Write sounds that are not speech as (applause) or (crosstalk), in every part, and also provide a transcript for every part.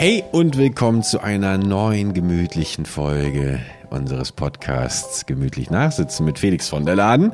Hey und willkommen zu einer neuen gemütlichen Folge unseres Podcasts Gemütlich Nachsitzen mit Felix von der Laden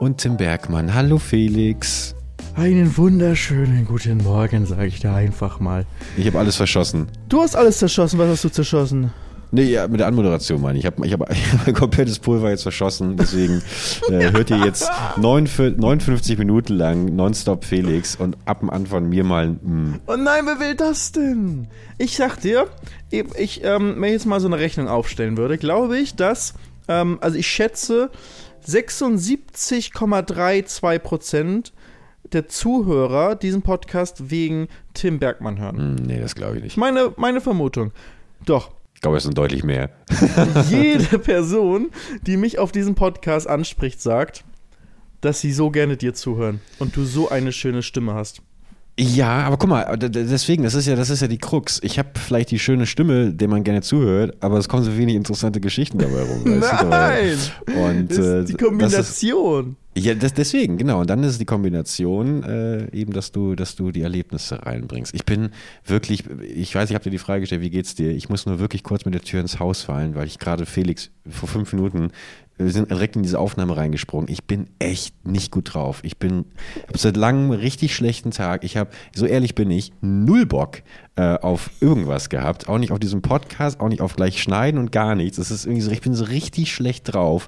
und Tim Bergmann. Hallo Felix. Einen wunderschönen guten Morgen, sage ich da einfach mal. Ich habe alles verschossen. Du hast alles zerschossen. Was hast du zerschossen? Nee, ja, mit der Anmoderation meine ich. Ich habe ich hab, (laughs) ich hab mein komplettes Pulver jetzt verschossen. Deswegen äh, hört ihr jetzt 59 Minuten lang nonstop Felix und ab und an von mir mal ein mm. Oh nein, wer will das denn? Ich sag dir, ich, ähm, wenn ich jetzt mal so eine Rechnung aufstellen würde, glaube ich, dass, ähm, also ich schätze, 76,32 Prozent der Zuhörer diesen Podcast wegen Tim Bergmann hören. Mm, Nee, das glaube ich nicht. Meine, meine Vermutung. Doch, Ich glaube, es sind deutlich mehr. (laughs) jede (laughs) Person, die mich auf diesem Podcast anspricht, sagt, dass sie so gerne dir zuhören und du so eine schöne Stimme hast. Ja, aber guck mal, deswegen, das ist ja, das ist ja die Krux. Ich habe vielleicht die schöne Stimme, der man gerne zuhört, aber es kommen so wenig interessante Geschichten dabei rum. Nein! Und Das äh, ist die Kombination. Ja, das, deswegen, genau. Und dann ist es die Kombination äh, eben, dass du, dass du die Erlebnisse reinbringst. Ich bin wirklich, ich weiß, ich habe dir die Frage gestellt, wie geht's dir? Ich muss nur wirklich kurz mit der Tür ins Haus fallen, weil ich gerade Felix vor fünf Minuten wir sind direkt in diese Aufnahme reingesprungen. Ich bin echt nicht gut drauf. Ich bin, habe seit langem einen richtig schlechten Tag. Ich habe, so ehrlich bin ich, null Bock äh, auf irgendwas gehabt. Auch nicht auf diesem Podcast, auch nicht auf gleich schneiden und gar nichts. Es ist irgendwie so, ich bin so richtig schlecht drauf.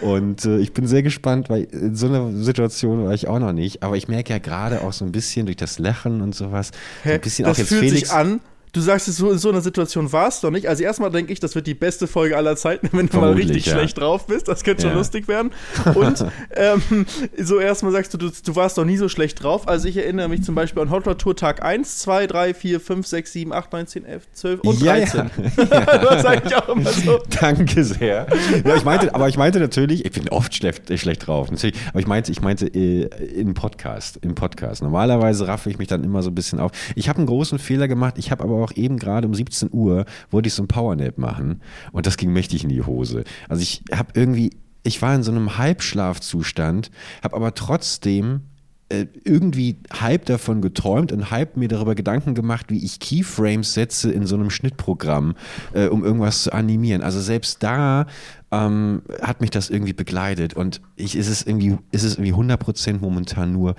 Und äh, ich bin sehr gespannt, weil in so einer Situation war ich auch noch nicht. Aber ich merke ja gerade auch so ein bisschen durch das Lachen und sowas, so ein bisschen das auch jetzt fühlt Felix. sich an. Du sagst es so, in so einer Situation warst du noch nicht. Also erstmal denke ich, das wird die beste Folge aller Zeiten, (laughs) wenn du mal richtig ja. schlecht drauf bist. Das könnte schon Ja. lustig werden. (laughs) Und ähm, so erstmal sagst du, du, du warst noch nie so schlecht drauf. Also ich erinnere mich zum Beispiel an Hot Rod Tour Tag 1, 2, 3, 4, 5, 6, 7, 8, 9, 10, 11, 12 und Ja, 13. ja. (laughs) das sage ich auch immer so. Danke sehr. Ja, ich meinte, aber ich meinte natürlich, ich bin oft schlecht, schlecht drauf. Natürlich, aber ich meinte, ich meinte äh, im Podcast, im Podcast. Normalerweise raffe ich mich dann immer so ein bisschen auf. Ich habe einen großen Fehler gemacht. Ich habe aber auch eben gerade um 17 Uhr wollte ich so ein Powernap machen und das ging mächtig in die Hose. Also ich habe irgendwie, ich war in so einem Halbschlafzustand, habe aber trotzdem äh, irgendwie halb davon geträumt und halb mir darüber Gedanken gemacht, wie ich Keyframes setze in so einem Schnittprogramm, äh, um irgendwas zu animieren. Also selbst da ähm, hat mich das irgendwie begleitet und ich ist es irgendwie, ist es irgendwie 100% momentan nur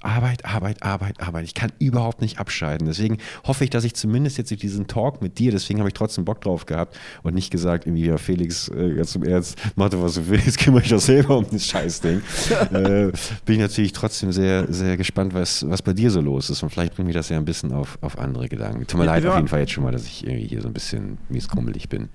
Arbeit, Arbeit, Arbeit, Arbeit. Ich kann überhaupt nicht abschalten. Deswegen hoffe ich, dass ich zumindest jetzt durch diesen Talk mit dir, deswegen habe ich trotzdem Bock drauf gehabt und nicht gesagt, irgendwie, ja, Felix, äh, ganz zum Ernst, mach doch, was du willst, (laughs) kümmere dich doch selber um das Scheißding. (laughs) äh, bin ich natürlich trotzdem sehr, sehr gespannt, was, was bei dir so los ist und vielleicht bringt mich das ja ein bisschen auf, auf andere Gedanken. Tut mir Ja, leid auf jeden Fall jetzt schon mal, dass ich irgendwie hier so ein bisschen mieskrummelig bin.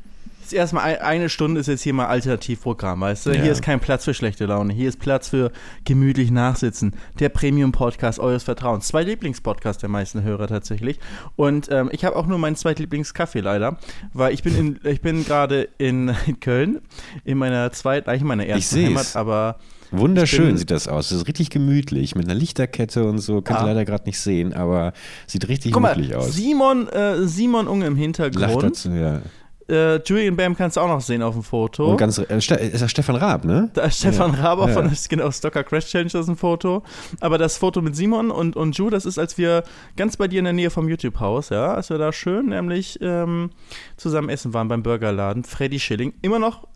Jetzt erstmal ein, eine Stunde ist jetzt hier mal Alternativprogramm, weißt du? Ja. Hier ist kein Platz für schlechte Laune. Hier ist Platz für gemütlich nachsitzen. Der Premium-Podcast eures Vertrauens. Zwei Lieblingspodcasts der meisten Hörer tatsächlich. Und ähm, ich habe auch nur meinen Zweitlieblingskaffee leider, weil ich bin in, ich bin gerade in, in (laughs) Köln in meiner zweiten, eigentlich in meiner ersten seh's. Heimat, aber Wunderschön Ich bin- sieht das aus. Das ist richtig gemütlich mit einer Lichterkette und so. Könnt ihr Ja. leider gerade nicht sehen, aber sieht richtig guck mal, gemütlich aus. Simon, äh, Simon Unge im Lacht Hintergrund. dazu, ja. Äh, Julian Bam kannst du auch noch sehen auf dem Foto. Und ganz, äh, ist das Stefan Raab, ne? Da ist Stefan Ja. Raber Ja. von genau, Stocker Crash Challenge, das ist ein Foto. Aber das Foto mit Simon und, und Ju, das ist, als wir ganz bei dir in der Nähe vom YouTube-Haus, ja, als wir da schön nämlich ähm, zusammen essen waren beim Burgerladen. Freddy Schilling. Immer noch,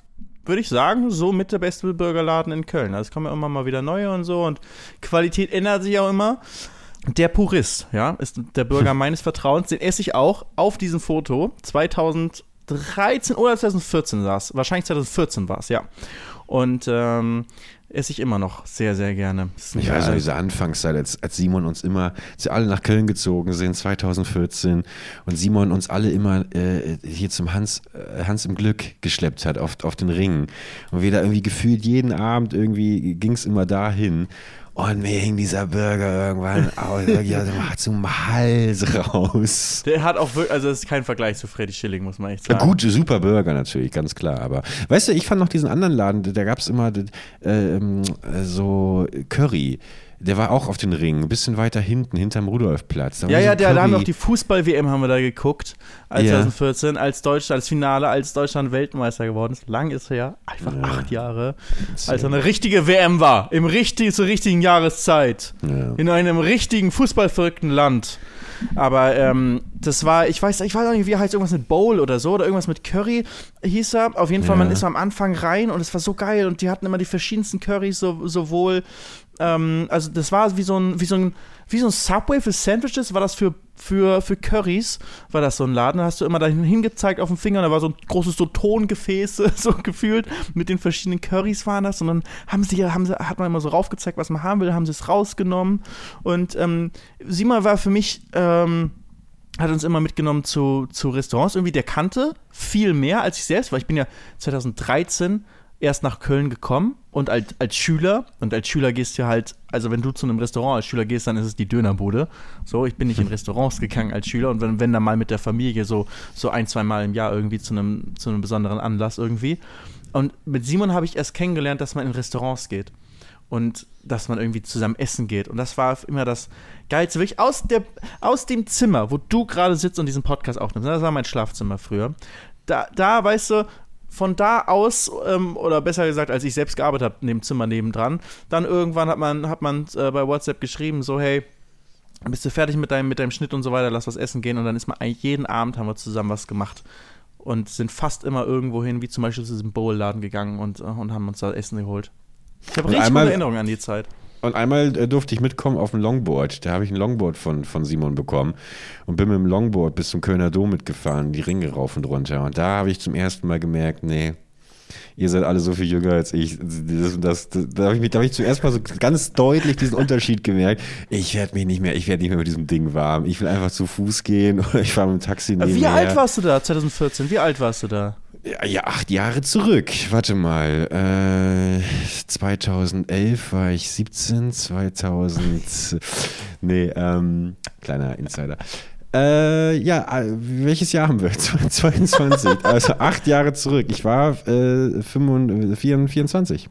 würde ich sagen, so mit der beste Burgerladen in Köln. Also es kommen ja immer mal wieder neue und so und Qualität ändert sich auch immer. Der Purist, ja, ist der Burger (laughs) meines Vertrauens. Den esse ich auch auf diesem Foto. 2013 oder 2014 saß. Wahrscheinlich 2014 war es, ja. Und ähm, esse ich immer noch sehr, sehr gerne. Ich weiß noch, diese Anfangszeit, als, als Simon uns immer, als wir alle nach Köln gezogen sind, 2014, und Simon uns alle immer äh, hier zum Hans, äh, Hans im Glück geschleppt hat, auf, auf den Ring. Und wir da irgendwie gefühlt jeden Abend irgendwie ging es immer dahin. Und mir hing dieser Burger irgendwann aus, wirklich aus dem- Hals raus. Der hat auch wirklich, also das ist kein Vergleich zu Freddy Schilling, muss man echt sagen. Gut, super Burger natürlich, ganz klar. Aber weißt du, ich fand noch diesen anderen Laden, da gab es immer äh, ähm, äh, so Curry. Der war auch auf den Ringen, ein bisschen weiter hinten, hinterm Rudolfplatz. Da Ja, ja, so der, da haben wir auch die Fußball-WM haben wir da geguckt, als Ja. 2014, als Deutschland, als Finale, als Deutschland Weltmeister geworden ist. Lang ist her, einfach acht Jahre. Als eine richtige WM war, im richtig, zur richtigen Jahreszeit, Ja. in einem richtigen fußballverrückten Land. Aber ähm, das war, ich weiß, ich weiß auch nicht, wie er heißt, irgendwas mit Bowl oder so, oder irgendwas mit Curry hieß er. Auf jeden Fall, Ja. man ist am Anfang rein und es war so geil und die hatten immer die verschiedensten Currys, so, sowohl, ähm, also das war wie so ein, wie so ein, wie so ein Subway für Sandwiches, war das für, für, für Currys, war das so ein Laden. Da hast du immer dahin hingezeigt auf dem Finger, da war so ein großes so Tongefäß, (laughs) so gefühlt, mit den verschiedenen Currys waren das. Und dann haben sie, haben sie, hat man immer so raufgezeigt, was man haben will, haben sie es rausgenommen. Und ähm, Sima war für mich, ähm, hat uns immer mitgenommen zu, zu Restaurants. Irgendwie, der kannte viel mehr als ich selbst, weil ich bin ja 2013 erst nach Köln gekommen und als, als Schüler, und als Schüler gehst du halt, also wenn du zu einem Restaurant als Schüler gehst, dann ist es die Dönerbude. So, ich bin nicht in (laughs) Restaurants gegangen als Schüler und wenn, wenn dann mal mit der Familie so, so ein, zwei Mal im Jahr irgendwie zu einem, zu einem besonderen Anlass irgendwie. Und mit Simon habe ich erst kennengelernt, dass man in Restaurants geht und dass man irgendwie zusammen essen geht. Und das war immer das Geilste. Wirklich aus, der, aus dem Zimmer, wo du gerade sitzt und diesen Podcast aufnimmst, das war mein Schlafzimmer früher. Da, da weißt du, von da aus, ähm, oder besser gesagt, als ich selbst gearbeitet habe, in dem Zimmer nebendran, dann irgendwann hat man, hat man äh, bei WhatsApp geschrieben, so, hey, bist du fertig mit deinem, mit deinem Schnitt und so weiter, lass was essen gehen. Und dann ist man eigentlich jeden Abend haben wir zusammen was gemacht. Und sind fast immer irgendwo hin, wie zum Beispiel zu diesem Bowl-Laden gegangen und, äh, und haben uns da Essen geholt. Ich habe richtig einmal- gute Erinnerungen an die Zeit. Und einmal äh, durfte ich mitkommen auf ein Longboard. Da habe ich ein Longboard von, von Simon bekommen und bin mit dem Longboard bis zum Kölner Dom mitgefahren, die Ringe rauf und runter. Und da habe ich zum ersten Mal gemerkt, nee, ihr seid alle so viel jünger als ich. Das, das, das, da habe ich, mich- da hab ich zum ersten Mal so ganz deutlich diesen Unterschied gemerkt. Ich werde mich nicht mehr, ich werde nicht mehr mit diesem Ding warm. Ich will einfach zu Fuß gehen (laughs) oder ich fahre mit dem Taxi Wie nebenher. alt warst du da, 2014? Wie alt warst du da? Ja, ja, acht Jahre zurück. Warte mal. Äh, 2011 war ich 17, 2000. (laughs) nee, ähm, kleiner Insider. Äh, ja, äh, welches Jahr haben wir? (laughs) 22. also acht Jahre zurück. Ich war äh, 25, 24.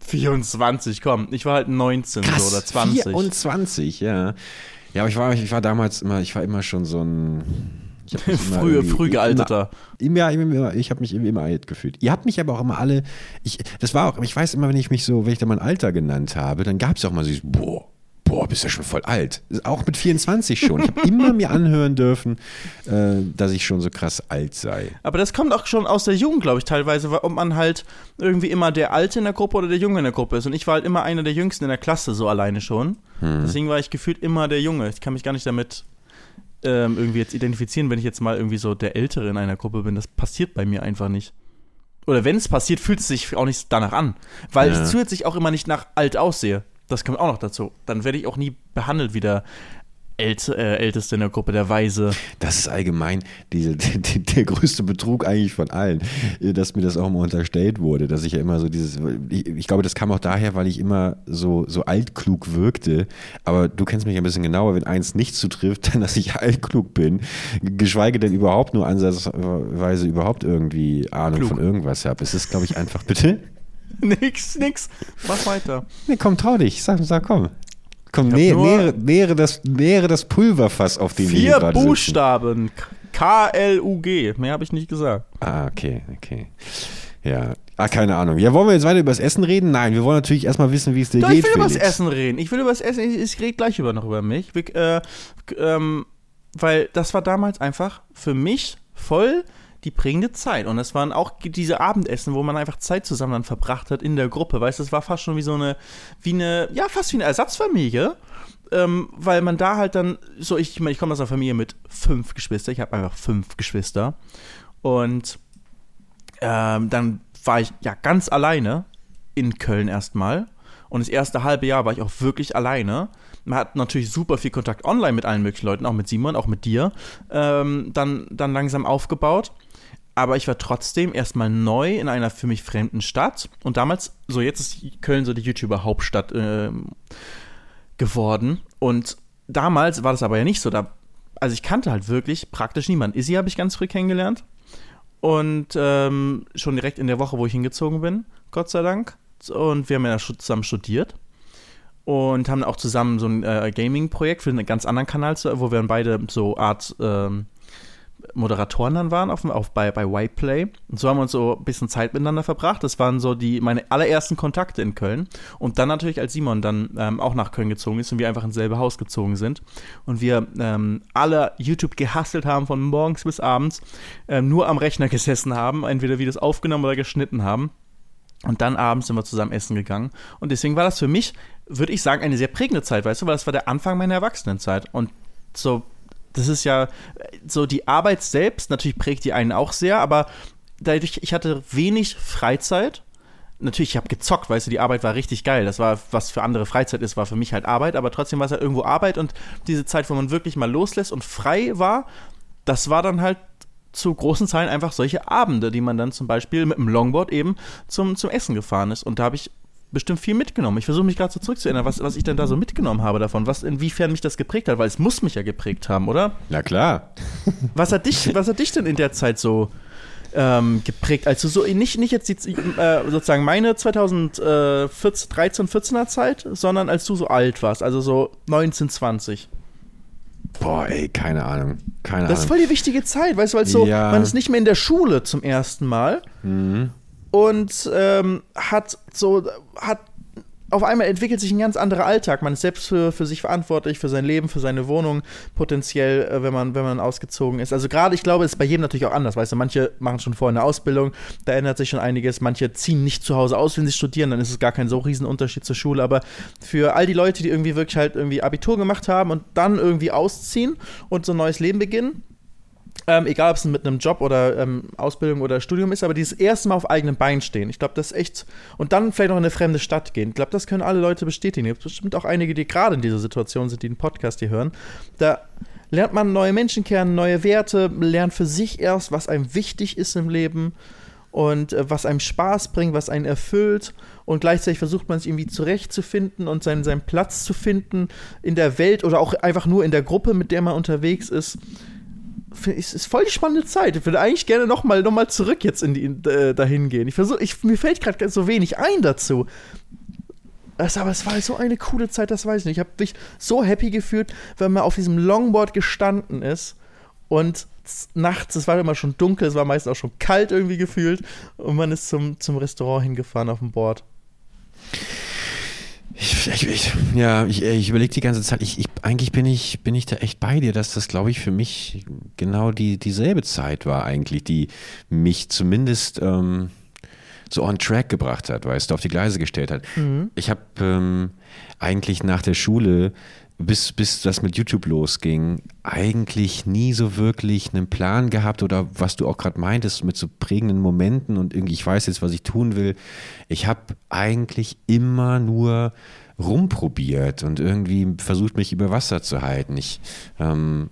24, komm. Ich war halt 19 so, oder 20. 24, ja. Ja, aber ich war, ich war damals immer, ich war immer schon so ein. Ich hab (laughs) Früh, früh gealterter. Immer, immer, immer, ich habe mich immer, alt gefühlt. Ihr habt mich aber auch immer alle, ich, das war auch, ich weiß immer, wenn ich mich so, wenn ich da mein Alter genannt habe, dann gab es auch mal so, dieses, boah, boah, bist ja schon voll alt. Auch mit 24 schon. Ich habe (laughs) immer mir anhören dürfen, äh, dass ich schon so krass alt sei. Aber das kommt auch schon aus der Jugend, glaube ich, teilweise, weil- ob man halt irgendwie immer der Alte in der Gruppe oder der Junge in der Gruppe ist. Und ich war halt immer einer der Jüngsten in der Klasse, so alleine schon. Deswegen war ich gefühlt immer der Junge. Ich kann mich gar nicht damit ähm, irgendwie jetzt identifizieren, wenn ich jetzt mal irgendwie so der Ältere in einer Gruppe bin. Das passiert bei mir einfach nicht. Oder wenn es passiert, fühlt es sich auch nicht danach an. Weil Ja. ich zusätzlich auch immer nicht nach alt aussehe. Das kommt auch noch dazu. Dann werde ich auch nie behandelt wie der Älte, äh, Älteste in der Gruppe, der Weise. Das ist allgemein diese, (laughs) der, der größte Betrug eigentlich von allen, äh, dass mir das auch immer unterstellt wurde, dass ich ja immer so dieses, ich, ich glaube, das kam auch daher, weil ich immer so, so altklug wirkte, aber du kennst mich ein bisschen genauer, wenn eins nicht zutrifft, (laughs) dann, dass ich altklug bin, geschweige denn überhaupt nur ansatzweise überhaupt irgendwie Ahnung Klug. von irgendwas habe. Es ist, glaube ich, einfach, (laughs) bitte? nix, nix. Mach weiter. Nee, komm, trau dich, sag, sag komm. Komm, nur- nähere, nähere, das, nähere das Pulverfass, auf wir hier Vier sitzen. Buchstaben. K-L-U-G. Mehr habe ich nicht gesagt. Ah, okay, okay. Ja, ah, keine Ahnung. Ja, wollen wir jetzt weiter über das Essen reden? Nein, wir wollen natürlich erstmal wissen, wie es dir Doch, geht. ich will über das Felix. Essen reden. Ich will über das Essen. Ich, ich rede gleich über noch über mich. Wir, äh, ähm, weil das war damals einfach für mich voll die prägende Zeit. Und es waren auch diese Abendessen, wo man einfach Zeit zusammen dann verbracht hat in der Gruppe. Weißt du, es war fast schon wie so eine, wie eine, ja, fast wie eine Ersatzfamilie. Ähm, weil man da halt dann, so ich, meine, ich komme aus einer Familie mit fünf Geschwister. Ich habe einfach fünf Geschwister. Und ähm, dann war ich ja ganz alleine in Köln erstmal. Und das erste halbe Jahr war ich auch wirklich alleine. Man hat natürlich super viel Kontakt online mit allen möglichen Leuten, auch mit Simon, auch mit dir, ähm, dann, dann langsam aufgebaut. Aber ich war trotzdem erstmal neu in einer für mich fremden Stadt. Und damals, so jetzt ist Köln so die YouTuber-Hauptstadt ähm, geworden. Und damals war das aber ja nicht so. Da, also ich kannte halt wirklich praktisch niemanden. Izzy habe ich ganz früh kennengelernt. Und ähm, schon direkt in der Woche, wo ich hingezogen bin, Gott sei Dank. Und wir haben ja zusammen studiert. und haben auch zusammen so ein äh, Gaming-Projekt für einen ganz anderen Kanal, wo wir dann beide so Art ähm, Moderatoren dann waren auf, auf, bei, bei Whiteplay. Und so haben wir uns so ein bisschen Zeit miteinander verbracht. Das waren so die meine allerersten Kontakte in Köln. Und dann natürlich, als Simon dann ähm, auch nach Köln gezogen ist und wir einfach ins selbe Haus gezogen sind und wir ähm, alle YouTube gehasselt haben von morgens bis abends, ähm, nur am Rechner gesessen haben, entweder das aufgenommen oder geschnitten haben. Und dann abends sind wir zusammen essen gegangen. Und deswegen war das für mich, würde ich sagen, eine sehr prägende Zeit, weißt du, weil das war der Anfang meiner Erwachsenenzeit. Und so das ist ja so die Arbeit selbst, natürlich prägt die einen auch sehr, aber dadurch, ich hatte wenig Freizeit. Natürlich, ich habe gezockt, weißt du, die Arbeit war richtig geil. Das war, was für andere Freizeit ist, war für mich halt Arbeit, aber trotzdem war es halt irgendwo Arbeit und diese Zeit, wo man wirklich mal loslässt und frei war, das war dann halt zu großen Zahlen einfach solche Abende, die man dann zum Beispiel mit dem Longboard eben zum, zum Essen gefahren ist. Und da habe ich bestimmt viel mitgenommen. Ich versuche mich gerade so zurückzuerinnern, was, was ich denn da so mitgenommen habe davon, was inwiefern mich das geprägt hat, weil es muss mich ja geprägt haben, oder? Na klar. (laughs) Was hat dich, was hat dich denn in der Zeit so ähm, geprägt? Also so nicht, nicht jetzt die, äh, sozusagen meine 2013, 14er Zeit, sondern als du so alt warst, also so 19, 20. Boah, ey, keine Ahnung. Keine das ist voll die wichtige Zeit, weißt du, weil so, ja. man ist nicht mehr in der Schule zum ersten Mal. Mhm und ähm, hat so, hat auf einmal entwickelt sich ein ganz anderer Alltag. Man ist selbst für, für sich verantwortlich, für sein Leben, für seine Wohnung, potenziell, äh, wenn, man, wenn man ausgezogen ist. Also gerade, ich glaube, ist bei jedem natürlich auch anders. Weißt du, manche machen schon vorher eine Ausbildung, da ändert sich schon einiges. Manche ziehen nicht zu Hause aus, wenn sie studieren, dann ist es gar kein so riesen Unterschied zur Schule. Aber für all die Leute, die irgendwie wirklich halt irgendwie Abitur gemacht haben und dann irgendwie ausziehen und so ein neues Leben beginnen, ähm, egal ob es mit einem Job oder ähm, Ausbildung oder Studium ist, aber dieses erste Mal auf eigenen Beinen stehen. Ich glaube, das ist echt. Und dann vielleicht noch in eine fremde Stadt gehen. Ich glaube, das können alle Leute bestätigen. Es gibt bestimmt auch einige, die gerade in dieser Situation sind, die den Podcast hier hören. Da lernt man neue Menschen kennen, neue Werte, lernt für sich erst, was einem wichtig ist im Leben und äh, was einem Spaß bringt, was einen erfüllt. Und gleichzeitig versucht man sich irgendwie zurechtzufinden und seinen, seinen Platz zu finden in der Welt oder auch einfach nur in der Gruppe, mit der man unterwegs ist es ist voll die spannende Zeit. Ich würde eigentlich gerne noch mal, noch mal zurück jetzt in die, äh, dahin gehen. Ich versuche, ich, mir fällt gerade so wenig ein dazu. Das, aber es war so eine coole Zeit, das weiß ich nicht. Ich habe mich so happy gefühlt, wenn man auf diesem Longboard gestanden ist und nachts, es war immer schon dunkel, es war meistens auch schon kalt irgendwie gefühlt und man ist zum, zum Restaurant hingefahren auf dem Board. Ich, ich, ich, ja, ich, ich überlege die ganze Zeit, ich, ich, eigentlich bin ich, bin ich da echt bei dir, dass das, glaube ich, für mich genau die, dieselbe Zeit war eigentlich, die mich zumindest ähm, so on track gebracht hat, weißt du, auf die Gleise gestellt hat. Mhm. Ich habe ähm, eigentlich nach der Schule bis, bis das mit YouTube losging, eigentlich nie so wirklich einen Plan gehabt oder was du auch gerade meintest, mit so prägenden Momenten und irgendwie, ich weiß jetzt, was ich tun will. Ich habe eigentlich immer nur rumprobiert und irgendwie versucht, mich über Wasser zu halten. Ich, ähm,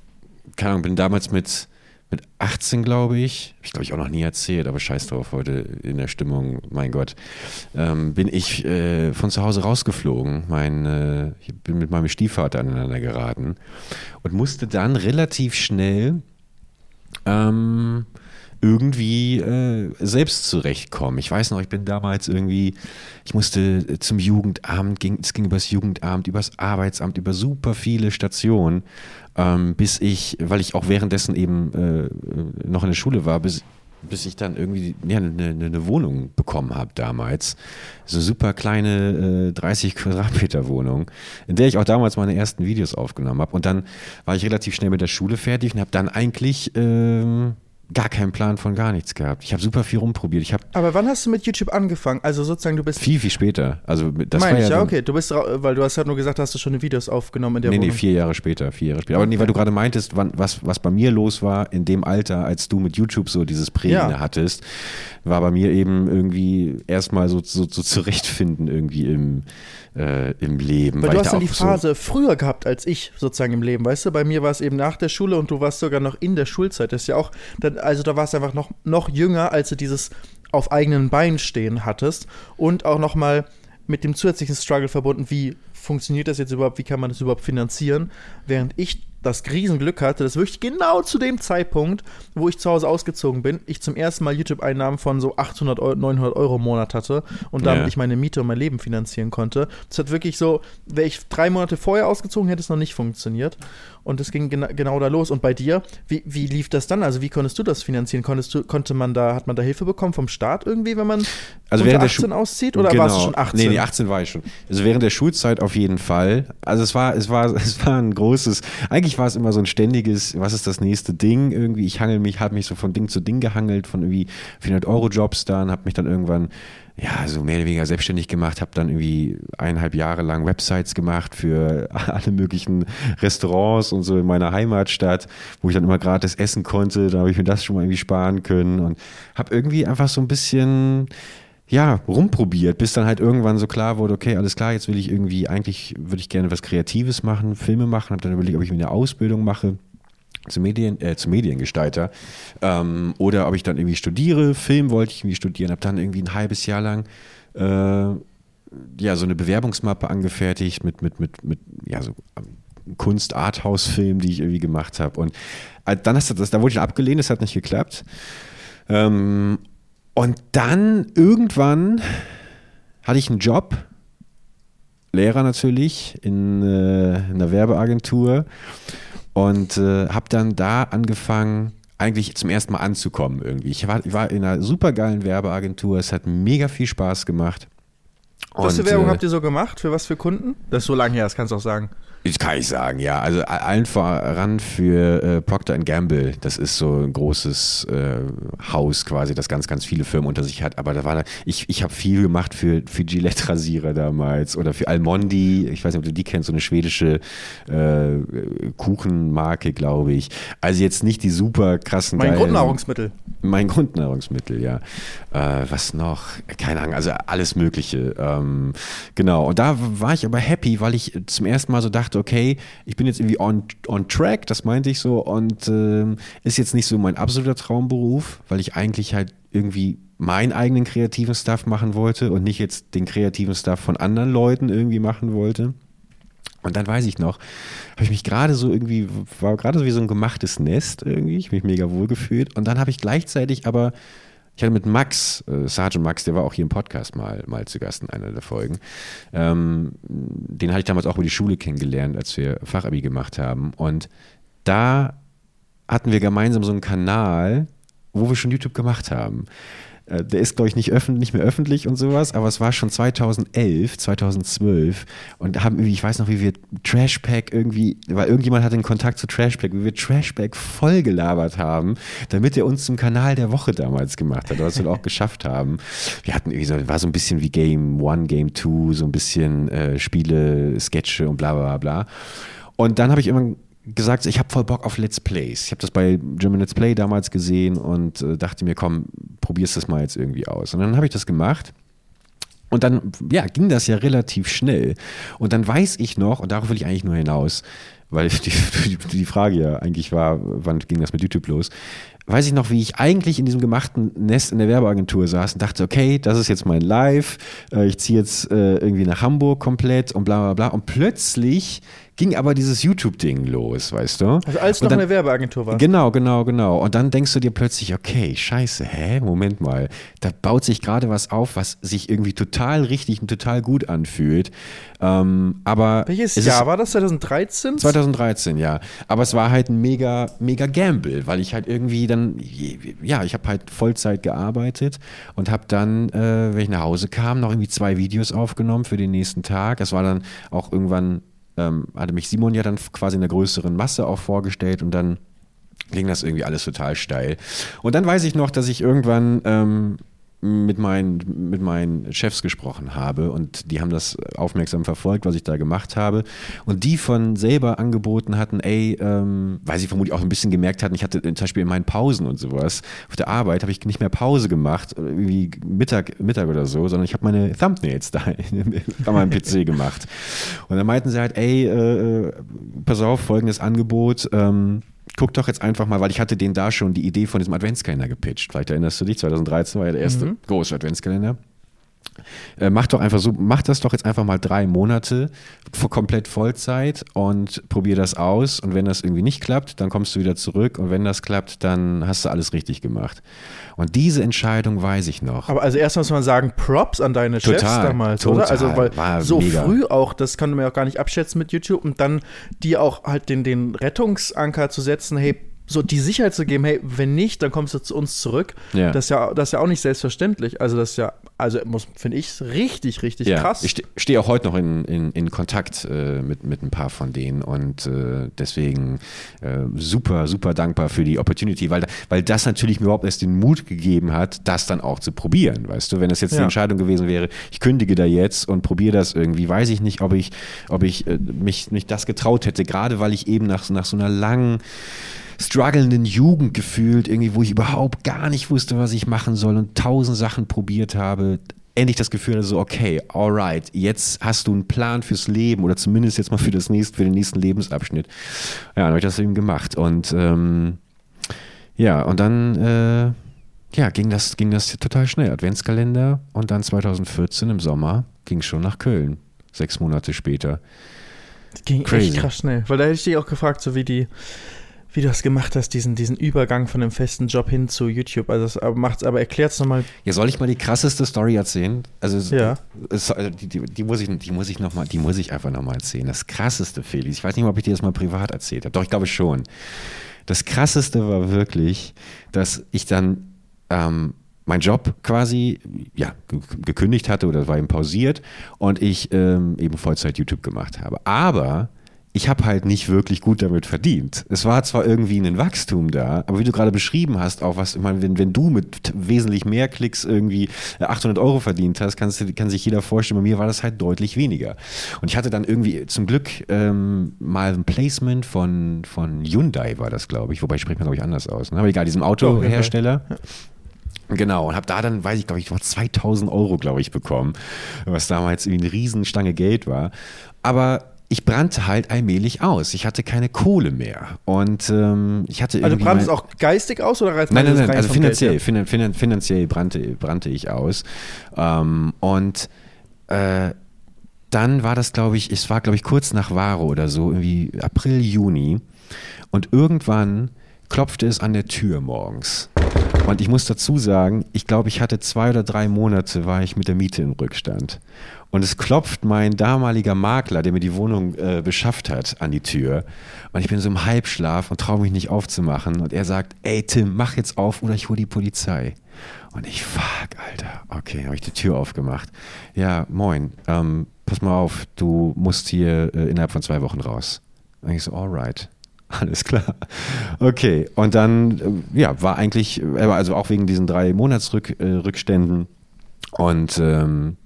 keine Ahnung, bin damals mit mit 18, glaube ich, ich glaube ich auch noch nie erzählt, aber scheiß drauf, heute in der Stimmung, mein Gott, ähm, bin ich äh, von zu Hause rausgeflogen. Mein, äh, ich bin mit meinem Stiefvater aneinander geraten und musste dann relativ schnell ähm, irgendwie äh, selbst zurechtkommen. Ich weiß noch, ich bin damals irgendwie, ich musste zum Jugendamt, ging, es ging übers Jugendamt, übers Arbeitsamt, über super viele Stationen ähm, bis ich, weil ich auch währenddessen eben äh, noch in der Schule war, bis, bis ich dann irgendwie ja, eine, eine Wohnung bekommen habe damals. So super kleine äh, 30 Quadratmeter Wohnung, in der ich auch damals meine ersten Videos aufgenommen habe. Und dann war ich relativ schnell mit der Schule fertig und habe dann eigentlich ähm, gar keinen Plan von gar nichts gehabt. Ich habe super viel rumprobiert. Ich Aber wann hast du mit YouTube angefangen? Also sozusagen, du bist. Viel, viel später. Also das Meine war ich, ja, okay. Du bist, weil du hast halt nur gesagt, hast du schon Videos aufgenommen in der Nee, Wohnung. nee, vier Jahre später. Vier Jahre später. Aber okay. nee, weil du gerade meintest, wann, was, was bei mir los war in dem Alter, als du mit YouTube so dieses Prägende ja. hattest, war bei mir eben irgendwie erstmal so, so, so zurechtfinden irgendwie im, äh, im Leben. Weil, weil du hast dann die Phase so früher gehabt als ich sozusagen im Leben, weißt du? Bei mir war es eben nach der Schule und du warst sogar noch in der Schulzeit. Das ist ja auch, also da warst du einfach noch, noch jünger, als du dieses auf eigenen Beinen stehen hattest und auch nochmal mit dem zusätzlichen Struggle verbunden, wie funktioniert das jetzt überhaupt, wie kann man das überhaupt finanzieren, während ich das Riesenglück hatte, dass wirklich genau zu dem Zeitpunkt, wo ich zu Hause ausgezogen bin, ich zum ersten Mal YouTube-Einnahmen von so 800, Euro, 900 Euro im Monat hatte und damit Ja. ich meine Miete und mein Leben finanzieren konnte. Das hat wirklich so, wäre ich drei Monate vorher ausgezogen, hätte es noch nicht funktioniert. Und es ging gena genau da los. Und bei dir, wie, wie lief das dann? Also wie konntest du das finanzieren? Konntest du, konnte man da, hat man da Hilfe bekommen vom Staat irgendwie, wenn man Also unter während der 18 Schu- auszieht? Oder genau. warst du schon 18? Nee, nee, 18 war ich schon. Also während der Schulzeit auf jeden Fall. Also es war, es war, (laughs) es war ein großes, eigentlich war es immer so ein ständiges, was ist das nächste Ding irgendwie. Ich hangel mich, habe mich so von Ding zu Ding gehangelt, von irgendwie 400 Euro Jobs dann, habe mich dann irgendwann ja, so mehr oder weniger selbstständig gemacht, habe dann irgendwie eineinhalb Jahre lang Websites gemacht für (laughs) alle möglichen Restaurants und so in meiner Heimatstadt, wo ich dann immer gratis essen konnte. Da habe ich mir das schon mal irgendwie sparen können und habe irgendwie einfach so ein bisschen ja, rumprobiert, bis dann halt irgendwann so klar wurde, okay, alles klar, jetzt will ich irgendwie, eigentlich würde ich gerne was Kreatives machen, Filme machen, habe dann überlegt, ob ich mir eine Ausbildung mache zum, Medien, äh, zum Mediengestalter ähm, oder ob ich dann irgendwie studiere, Film wollte ich irgendwie studieren, habe dann irgendwie ein halbes Jahr lang äh, ja, so eine Bewerbungsmappe angefertigt mit, mit, mit, mit ja, so ähm, Kunst-Arthouse-Film, die ich irgendwie gemacht habe. Und äh, dann hast du das, da wurde ich abgelehnt, das hat nicht geklappt. Ähm, und dann irgendwann hatte ich einen Job, Lehrer natürlich, in, äh, in einer Werbeagentur und äh, habe dann da angefangen, eigentlich zum ersten Mal anzukommen irgendwie. Ich war, ich war in einer supergeilen Werbeagentur, es hat mega viel Spaß gemacht. Was für Und, Werbung äh, habt ihr so gemacht? Für was für Kunden? Das ist so lange her, das kannst du auch sagen. Das kann ich sagen, ja. Also allen voran für äh, Procter Gamble. Das ist so ein großes äh, Haus quasi, das ganz, ganz viele Firmen unter sich hat. Aber da war da, ich, ich habe viel gemacht für, für Gillette Rasierer damals oder für Almondi. Ich weiß nicht, ob du die kennst, so eine schwedische äh, Kuchenmarke, glaube ich. Also jetzt nicht die super krassen Mein geilen- Grundnahrungsmittel. mein Grundnahrungsmittel, ja. Äh, was noch? Keine Ahnung, also alles Mögliche. Ähm, genau. Und da war ich aber happy, weil ich zum ersten Mal so dachte, okay, ich bin jetzt irgendwie on, on track, das meinte ich so, und ähm, ist jetzt nicht so mein absoluter Traumberuf, weil ich eigentlich halt irgendwie meinen eigenen kreativen Stuff machen wollte und nicht jetzt den kreativen Stuff von anderen Leuten irgendwie machen wollte. Und dann weiß ich noch, habe ich mich gerade so irgendwie, war gerade so wie so ein gemachtes Nest irgendwie, ich mich mega wohl gefühlt. Und dann habe ich gleichzeitig aber, ich hatte mit Max, äh, Sergeant Max, der war auch hier im Podcast mal, mal zu Gast in einer der Folgen. Ähm, den hatte ich damals auch über die Schule kennengelernt, als wir Fachabi gemacht haben. Und da hatten wir gemeinsam so einen Kanal, wo wir schon YouTube gemacht haben. Äh, Der ist, glaube ich, nicht, öffentlich, nicht mehr öffentlich und sowas, aber es war schon 2011, 2012 und haben irgendwie, ich weiß noch, wie wir Trashpack irgendwie, weil irgendjemand hatte einen Kontakt zu Trashpack, wie wir Trashpack voll gelabert haben, damit er uns zum Kanal der Woche damals gemacht hat, was wir auch geschafft haben. Wir hatten irgendwie so, war so ein bisschen wie Game One, Game Two, so ein bisschen äh, Spiele, Sketche und bla bla bla. Und dann habe ich irgendwann gesagt, ich habe voll Bock auf Let's Plays. Ich habe das bei German Let's Play damals gesehen und äh, dachte mir, komm, probierst das mal jetzt irgendwie aus. Und dann habe ich das gemacht. Und dann, ja, ging das ja relativ schnell. Und dann weiß ich noch, und darauf will ich eigentlich nur hinaus, weil (laughs) die, die, Frage ja eigentlich war, wann ging das mit YouTube los? Weiß ich noch, wie ich eigentlich in diesem gemachten Nest in der Werbeagentur saß und dachte, okay, das ist jetzt mein Live, äh, ich ziehe jetzt äh, irgendwie nach Hamburg komplett und bla bla bla. Und plötzlich ging aber dieses YouTube-Ding los, weißt du? Also als noch dann- in der Werbeagentur warst. Genau, genau, genau. Und dann denkst du dir plötzlich, okay, scheiße, hä, Moment mal, da baut sich gerade was auf, was sich irgendwie total richtig und total gut anfühlt. Ähm, aber Welches es Jahr war das? 2013? 2013, ja. Aber es war halt ein mega, mega Gamble, weil ich halt irgendwie dann, ja, ich habe halt Vollzeit gearbeitet und habe dann, äh, wenn ich nach Hause kam, noch irgendwie zwei Videos aufgenommen für den nächsten Tag. Das war dann auch irgendwann, ähm, hatte mich Simon ja dann quasi in einer größeren Masse auch vorgestellt und dann ging das irgendwie alles total steil. Und dann weiß ich noch, dass ich irgendwann ähm, mit, meinen, mit meinen Chefs gesprochen habe und die haben das aufmerksam verfolgt, was ich da gemacht habe. Und die von selber angeboten hatten, ey, ähm, weil sie vermutlich auch ein bisschen gemerkt hatten, ich hatte zum Beispiel in meinen Pausen und sowas, auf der Arbeit habe ich nicht mehr Pause gemacht, irgendwie Mittag, Mittag oder so, sondern ich habe meine Thumbnails da (laughs) an meinem PC gemacht. Und dann meinten sie halt, ey, äh, pass auf, folgendes Angebot, ähm, guck doch jetzt einfach mal, weil ich hatte denen da schon die Idee von diesem Adventskalender gepitcht. Vielleicht erinnerst du dich, 2013 war ja der erste große Adventskalender. Äh, mach doch einfach so, mach das doch jetzt einfach mal drei Monate komplett Vollzeit und probier das aus. Und wenn das irgendwie nicht klappt, dann kommst du wieder zurück. Und wenn das klappt, dann hast du alles richtig gemacht. Und diese Entscheidung weiß ich noch. Aber also erst muss man sagen, Props an deine total, Chefs damals, total, oder? Also weil War so mega. früh auch, das kann man ja auch gar nicht abschätzen mit YouTube und dann die auch halt den, den Rettungsanker zu setzen, hey, so die Sicherheit zu geben, hey, wenn nicht, dann kommst du zu uns zurück. Ja. Das, ist ja, das ist ja auch nicht selbstverständlich. Also das ist ja, also muss, finde ich, richtig, richtig ja. krass. Ich stehe auch heute noch in, in, in Kontakt äh, mit, mit ein paar von denen und äh, deswegen äh, super, super dankbar für die Opportunity, weil, weil das natürlich mir überhaupt erst den Mut gegeben hat, das dann auch zu probieren. Weißt du, wenn das jetzt ja. die Entscheidung gewesen wäre, ich kündige da jetzt und probiere das irgendwie, weiß ich nicht, ob ich, ob ich äh, mich, mich das getraut hätte, gerade weil ich eben nach, nach so einer langen strugglenden Jugend gefühlt, irgendwie, wo ich überhaupt gar nicht wusste, was ich machen soll und tausend Sachen probiert habe. Endlich das Gefühl, also okay, alright, jetzt hast du einen Plan fürs Leben oder zumindest jetzt mal für das nächste, für den nächsten Lebensabschnitt. Ja, dann habe ich das eben gemacht und ähm, ja, und dann äh, ja, ging das, ging das total schnell. Adventskalender und dann 2014 im Sommer ging schon nach Köln. Sechs Monate später. Das ging Crazy. echt krass schnell. Weil da hätte ich dich auch gefragt, so wie die, wie du das gemacht hast, diesen, diesen Übergang von einem festen Job hin zu YouTube. Also das macht's, aber erklärt es nochmal. Ja, soll ich mal die krasseste Story erzählen? Also, ja. Es, also die, die, die, muss ich, die muss ich noch mal, die muss ich einfach nochmal erzählen. Das krasseste, Felix. Ich weiß nicht mal, ob ich dir das mal privat erzählt habe. Doch, ich glaube schon. Das krasseste war wirklich, dass ich dann ähm, meinen Job quasi ja, gekündigt hatte oder war eben pausiert und ich ähm, eben Vollzeit YouTube gemacht habe. Aber ich habe halt nicht wirklich gut damit verdient. Es war zwar irgendwie ein Wachstum da, aber wie du gerade beschrieben hast, auch was, ich meine, wenn, wenn du mit wesentlich mehr Klicks irgendwie 800 Euro verdient hast, kannst, kann sich jeder vorstellen, bei mir war das halt deutlich weniger. Und ich hatte dann irgendwie zum Glück ähm, mal ein Placement von, von Hyundai, war das, glaube ich, wobei spricht man, glaube ich, anders aus. Ne? Aber egal, diesem Autohersteller. Oh, Genau, und habe da dann, weiß ich, glaube ich, 2000 Euro, glaube ich, bekommen, was damals irgendwie eine Riesenstange Geld war. Aber ich brannte halt allmählich aus. Ich hatte keine Kohle mehr. Und ähm, ich hatte Also brannte es auch geistig aus oder reizt Nein, nein, nein, also finanziell, ja? finan, finanziell brannte, brannte ich aus. Ähm, und äh, dann war das, glaube ich, es war, glaube ich, kurz nach Ware oder so, irgendwie April, Juni. Und irgendwann klopfte es an der Tür morgens. Und ich muss dazu sagen, ich glaube, ich hatte zwei oder drei Monate, war ich mit der Miete im Rückstand. Und es klopft mein damaliger Makler, der mir die Wohnung äh, beschafft hat, an die Tür. Und ich bin so im Halbschlaf und traue mich nicht aufzumachen. Und er sagt, ey Tim, mach jetzt auf oder ich hole die Polizei. Und ich, fuck, Alter. Okay, habe ich die Tür aufgemacht. Ja, moin. Ähm, pass mal auf, du musst hier äh, innerhalb von zwei Wochen raus. Und ich so, alright. (laughs) Alles klar. Okay, und dann, äh, ja, war eigentlich, äh, also auch wegen diesen drei Monatsrückständen äh, und ähm,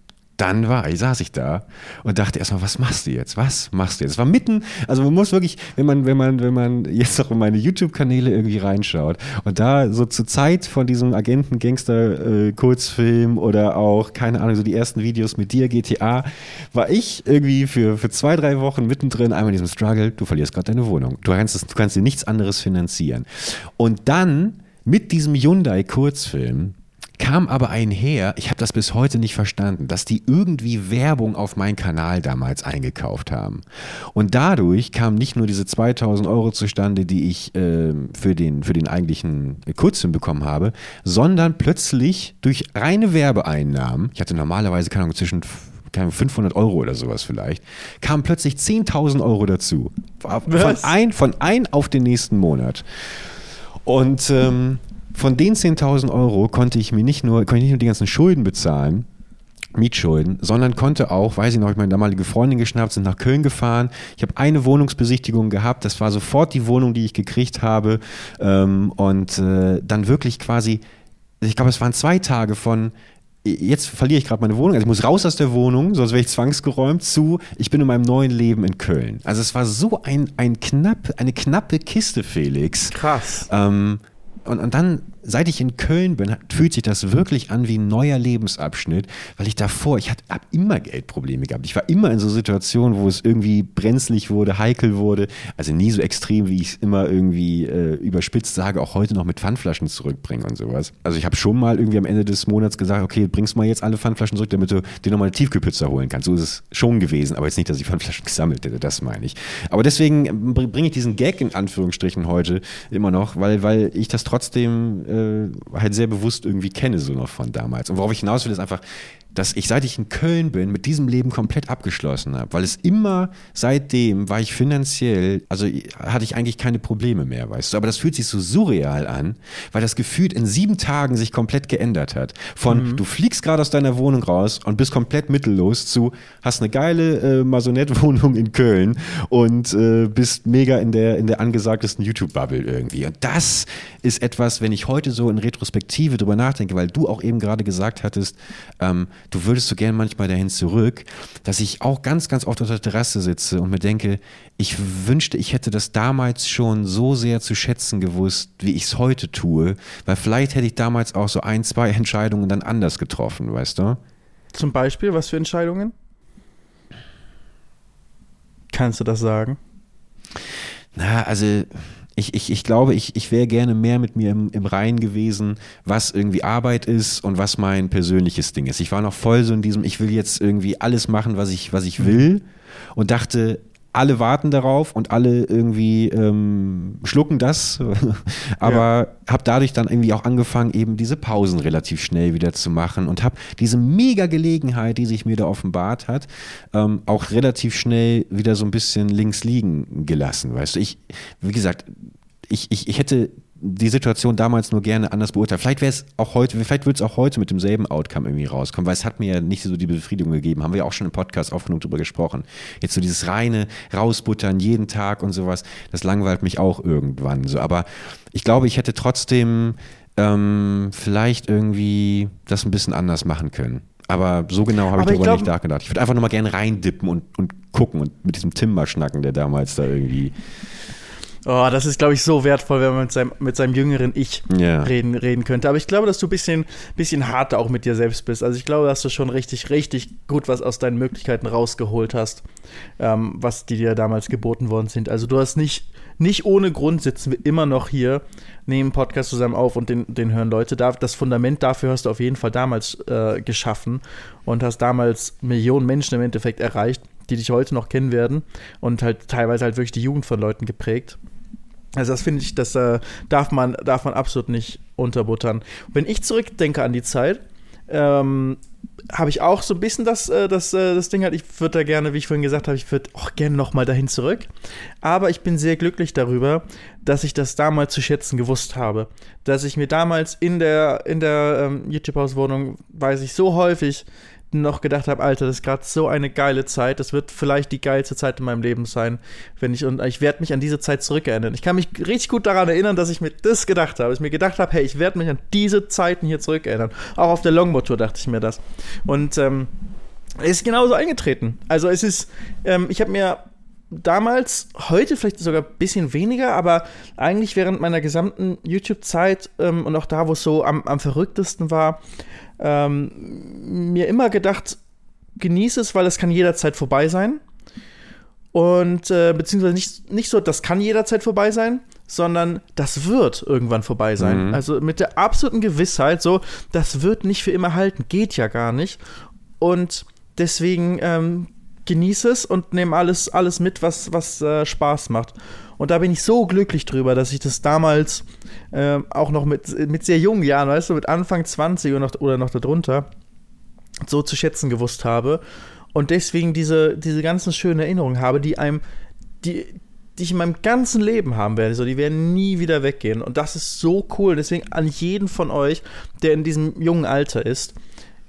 dann war ich, saß ich da und dachte erstmal, was machst du jetzt? Was machst du jetzt? Es war mitten, also man muss wirklich, wenn man, wenn man, wenn man jetzt auch in meine YouTube-Kanäle irgendwie reinschaut und da so zur Zeit von diesem Agenten-Gangster-Kurzfilm oder auch, keine Ahnung, so die ersten Videos mit dir, GTA, war ich irgendwie für, für zwei, drei Wochen mittendrin, einmal in diesem Struggle, du verlierst gerade deine Wohnung. Du kannst, du kannst dir nichts anderes finanzieren. Und dann mit diesem Hyundai-Kurzfilm kam aber einher, ich habe das bis heute nicht verstanden, dass die irgendwie Werbung auf meinen Kanal damals eingekauft haben. Und dadurch kamen nicht nur diese 2000 Euro zustande, die ich äh, für, den, für den eigentlichen Kurzfilm bekommen habe, sondern plötzlich durch reine Werbeeinnahmen, ich hatte normalerweise, keine Ahnung, zwischen 500 Euro oder sowas vielleicht, kamen plötzlich 10.000 Euro dazu. Von ein, von ein auf den nächsten Monat. Und ähm, von den 10.000 Euro konnte ich mir nicht nur, konnte ich nicht nur die ganzen Schulden bezahlen, Mietschulden, sondern konnte auch, weiß ich noch, ich meine damalige Freundin geschnappt, sind nach Köln gefahren. Ich habe eine Wohnungsbesichtigung gehabt, das war sofort die Wohnung, die ich gekriegt habe. Ähm, und äh, dann wirklich quasi, ich glaube, es waren zwei Tage von, jetzt verliere ich gerade meine Wohnung, also ich muss raus aus der Wohnung, sonst wäre ich zwangsgeräumt, zu, ich bin in meinem neuen Leben in Köln. Also es war so ein, ein knapp, eine knappe Kiste, Felix. Krass. Ähm, und, und dann seit ich in Köln bin, fühlt sich das wirklich an wie ein neuer Lebensabschnitt, weil ich davor, ich habe immer Geldprobleme gehabt. Ich war immer in so Situationen, wo es irgendwie brenzlig wurde, heikel wurde. Also nie so extrem, wie ich es immer irgendwie äh, überspitzt sage, auch heute noch mit Pfandflaschen zurückbringen und sowas. Also ich habe schon mal irgendwie am Ende des Monats gesagt, okay, bringst mal jetzt alle Pfandflaschen zurück, damit du dir nochmal eine Tiefkühlpizza holen kannst. So ist es schon gewesen, aber jetzt nicht, dass ich Pfandflaschen gesammelt hätte, das meine ich. Aber deswegen bringe ich diesen Gag in Anführungsstrichen heute immer noch, weil, weil ich das trotzdem äh, halt sehr bewusst irgendwie kenne, so noch von damals. Und worauf ich hinaus will, ist einfach, dass ich, seit ich in Köln bin, mit diesem Leben komplett abgeschlossen habe. Weil es immer seitdem war ich finanziell, also hatte ich eigentlich keine Probleme mehr, weißt du. Aber das fühlt sich so surreal an, weil das gefühlt in sieben Tagen sich komplett geändert hat. Von mhm. du fliegst gerade aus deiner Wohnung raus und bist komplett mittellos zu, hast eine geile äh, Masonette-Wohnung in Köln und äh, bist mega in der, in der angesagtesten YouTube-Bubble irgendwie. Und das ist etwas, wenn ich heute so in Retrospektive drüber nachdenke, weil du auch eben gerade gesagt hattest, ähm, du würdest so gern manchmal dahin zurück, dass ich auch ganz, ganz oft auf der Terrasse sitze und mir denke, ich wünschte, ich hätte das damals schon so sehr zu schätzen gewusst, wie ich es heute tue, weil vielleicht hätte ich damals auch so ein, zwei (laughs) Entscheidungen dann anders getroffen, weißt du? Zum Beispiel, was für Entscheidungen? Kannst du das sagen? Na, also ich, ich, ich glaube, ich, ich wäre gerne mehr mit mir im, im Reinen gewesen, was irgendwie Arbeit ist und was mein persönliches Ding ist. Ich war noch voll so in diesem, ich will jetzt irgendwie alles machen, was ich, was ich mhm. will und dachte, alle warten darauf und alle irgendwie ähm, schlucken das, (laughs) aber ja. habe dadurch dann irgendwie auch angefangen, eben diese Pausen relativ schnell wieder zu machen und habe diese mega Gelegenheit, die sich mir da offenbart hat, ähm, auch relativ schnell wieder so ein bisschen links liegen gelassen. Weißt du, ich, wie gesagt, ich, ich, ich hätte die Situation damals nur gerne anders beurteilt. Vielleicht wäre es auch heute, vielleicht würde es auch heute mit demselben Outcome irgendwie rauskommen, weil es hat mir ja nicht so die Befriedigung gegeben. Haben wir ja auch schon im Podcast oft genug drüber gesprochen. Jetzt so dieses reine Rausbuttern jeden Tag und sowas, das langweilt mich auch irgendwann. So, aber ich glaube, ich hätte trotzdem ähm, vielleicht irgendwie das ein bisschen anders machen können. Aber so genau habe ich darüber glaub, nicht nachgedacht. Ich würde einfach nochmal gerne reindippen und, und gucken und mit diesem Timber schnacken, der damals da irgendwie Oh, das ist, glaube ich, so wertvoll, wenn man mit seinem, mit seinem jüngeren Ich ja. reden, reden könnte. Aber ich glaube, dass du ein bisschen, bisschen harter auch mit dir selbst bist. Also ich glaube, dass du schon richtig, richtig gut was aus deinen Möglichkeiten rausgeholt hast, ähm, was die dir damals geboten worden sind. Also du hast nicht, nicht ohne Grund sitzen wir immer noch hier, nehmen Podcast zusammen auf und den, den hören Leute. Das Fundament dafür hast du auf jeden Fall damals äh, geschaffen und hast damals Millionen Menschen im Endeffekt erreicht, die dich heute noch kennen werden und halt teilweise halt wirklich die Jugend von Leuten geprägt. Also das finde ich, das äh, darf, man, darf man absolut nicht unterbuttern. Wenn ich zurückdenke an die Zeit, ähm, habe ich auch so ein bisschen das, äh, das, äh, das Ding halt, ich würde da gerne, wie ich vorhin gesagt habe, ich würde auch gerne nochmal dahin zurück. Aber ich bin sehr glücklich darüber, dass ich das damals zu schätzen gewusst habe. Dass ich mir damals in der, in der ähm, YouTube-Hauswohnung, weiß ich, so häufig noch gedacht habe, Alter, das ist gerade so eine geile Zeit. Das wird vielleicht die geilste Zeit in meinem Leben sein, wenn ich und ich werde mich an diese Zeit zurückerinnern. Ich kann mich richtig gut daran erinnern, dass ich mir das gedacht habe. Ich mir gedacht habe, hey, ich werde mich an diese Zeiten hier zurückerinnern. Auch auf der Longboard Tour dachte ich mir das. Und ähm, es ist genauso eingetreten. Also es ist, ähm, ich habe mir damals, heute vielleicht sogar ein bisschen weniger, aber eigentlich während meiner gesamten YouTube-Zeit ähm, und auch da, wo es so am, am verrücktesten war, ähm, mir immer gedacht, genieße es, weil es kann jederzeit vorbei sein. Und äh, beziehungsweise nicht, nicht so, das kann jederzeit vorbei sein, sondern das wird irgendwann vorbei sein. Mhm. Also mit der absoluten Gewissheit, so, das wird nicht für immer halten, geht ja gar nicht. Und deswegen ähm, genieße es und nehme alles, alles mit, was, was äh, Spaß macht. Und da bin ich so glücklich drüber, dass ich das damals äh, auch noch mit, mit sehr jungen Jahren, weißt du, mit Anfang 20 oder noch, oder noch darunter, so zu schätzen gewusst habe. Und deswegen diese, diese ganzen schönen Erinnerungen habe, die einem, die, die ich in meinem ganzen Leben haben werde. So, die werden nie wieder weggehen. Und das ist so cool. Deswegen an jeden von euch, der in diesem jungen Alter ist,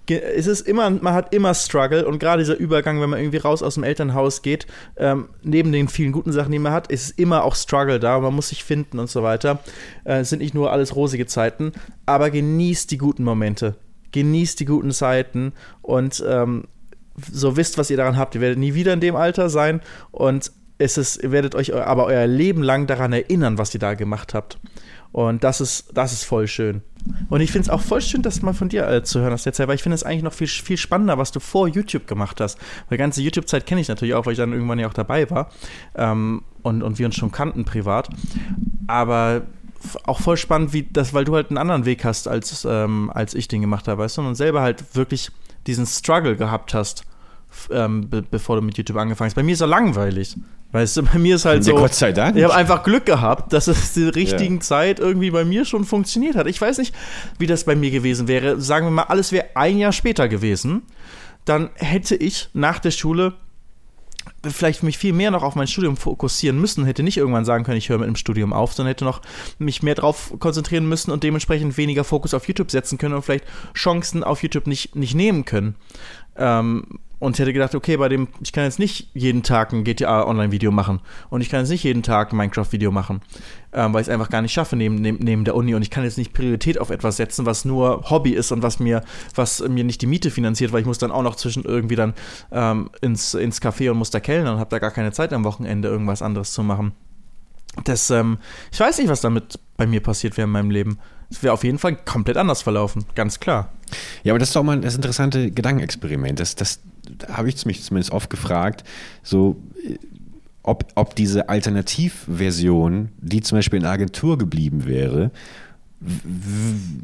es ist immer, man hat immer Struggle und gerade dieser Übergang, wenn man irgendwie raus aus dem Elternhaus geht, ähm, neben den vielen guten Sachen, die man hat, ist immer auch Struggle da. Man muss sich finden und so weiter. Äh, es sind nicht nur alles rosige Zeiten, aber genießt die guten Momente. Genießt die guten Zeiten und ähm, so wisst, was ihr daran habt. Ihr werdet nie wieder in dem Alter sein und es ist, ihr werdet euch aber euer Leben lang daran erinnern, was ihr da gemacht habt. Und das ist, das ist voll schön. Und ich finde es auch voll schön, das mal von dir äh, zu hören aus der Zeit, weil ich finde es eigentlich noch viel, viel spannender, was du vor YouTube gemacht hast. Weil die ganze YouTube-Zeit kenne ich natürlich auch, weil ich dann irgendwann ja auch dabei war ähm, und, und wir uns schon kannten privat. Aber auch voll spannend, wie das, weil du halt einen anderen Weg hast, als, ähm, als ich den gemacht habe, weißt du, und selber halt wirklich diesen Struggle gehabt hast, ähm, be bevor du mit YouTube angefangen hast. Bei mir ist er langweilig. Weißt du, bei mir ist halt so. Ja, Gott sei Dank. Ich habe einfach Glück gehabt, dass es die richtigen ja. Zeit irgendwie bei mir schon funktioniert hat. Ich weiß nicht, wie das bei mir gewesen wäre. Sagen wir mal, alles wäre ein Jahr später gewesen. Dann hätte ich nach der Schule vielleicht mich viel mehr noch auf mein Studium fokussieren müssen, hätte nicht irgendwann sagen können, ich höre mit dem Studium auf, sondern hätte noch mich mehr darauf konzentrieren müssen und dementsprechend weniger Fokus auf YouTube setzen können und vielleicht Chancen auf YouTube nicht, nicht nehmen können. Ähm, und ich hätte gedacht, okay, bei dem, ich kann jetzt nicht jeden Tag ein GTA-Online-Video machen und ich kann jetzt nicht jeden Tag ein Minecraft-Video machen, ähm, weil ich es einfach gar nicht schaffe neben, neben, neben der Uni und ich kann jetzt nicht Priorität auf etwas setzen, was nur Hobby ist und was mir, was mir nicht die Miete finanziert, weil ich muss dann auch noch zwischen irgendwie dann ähm, ins, ins Café und muss da kellnern und habe da gar keine Zeit am Wochenende irgendwas anderes zu machen. Das, ähm, ich weiß nicht, was damit bei mir passiert wäre in meinem Leben. Es wäre auf jeden Fall komplett anders verlaufen, ganz klar. Ja, aber das ist doch mal das interessante Gedankenexperiment. Das, das habe ich mich zumindest oft gefragt, so ob, ob diese Alternativversion, die zum Beispiel in der Agentur geblieben wäre,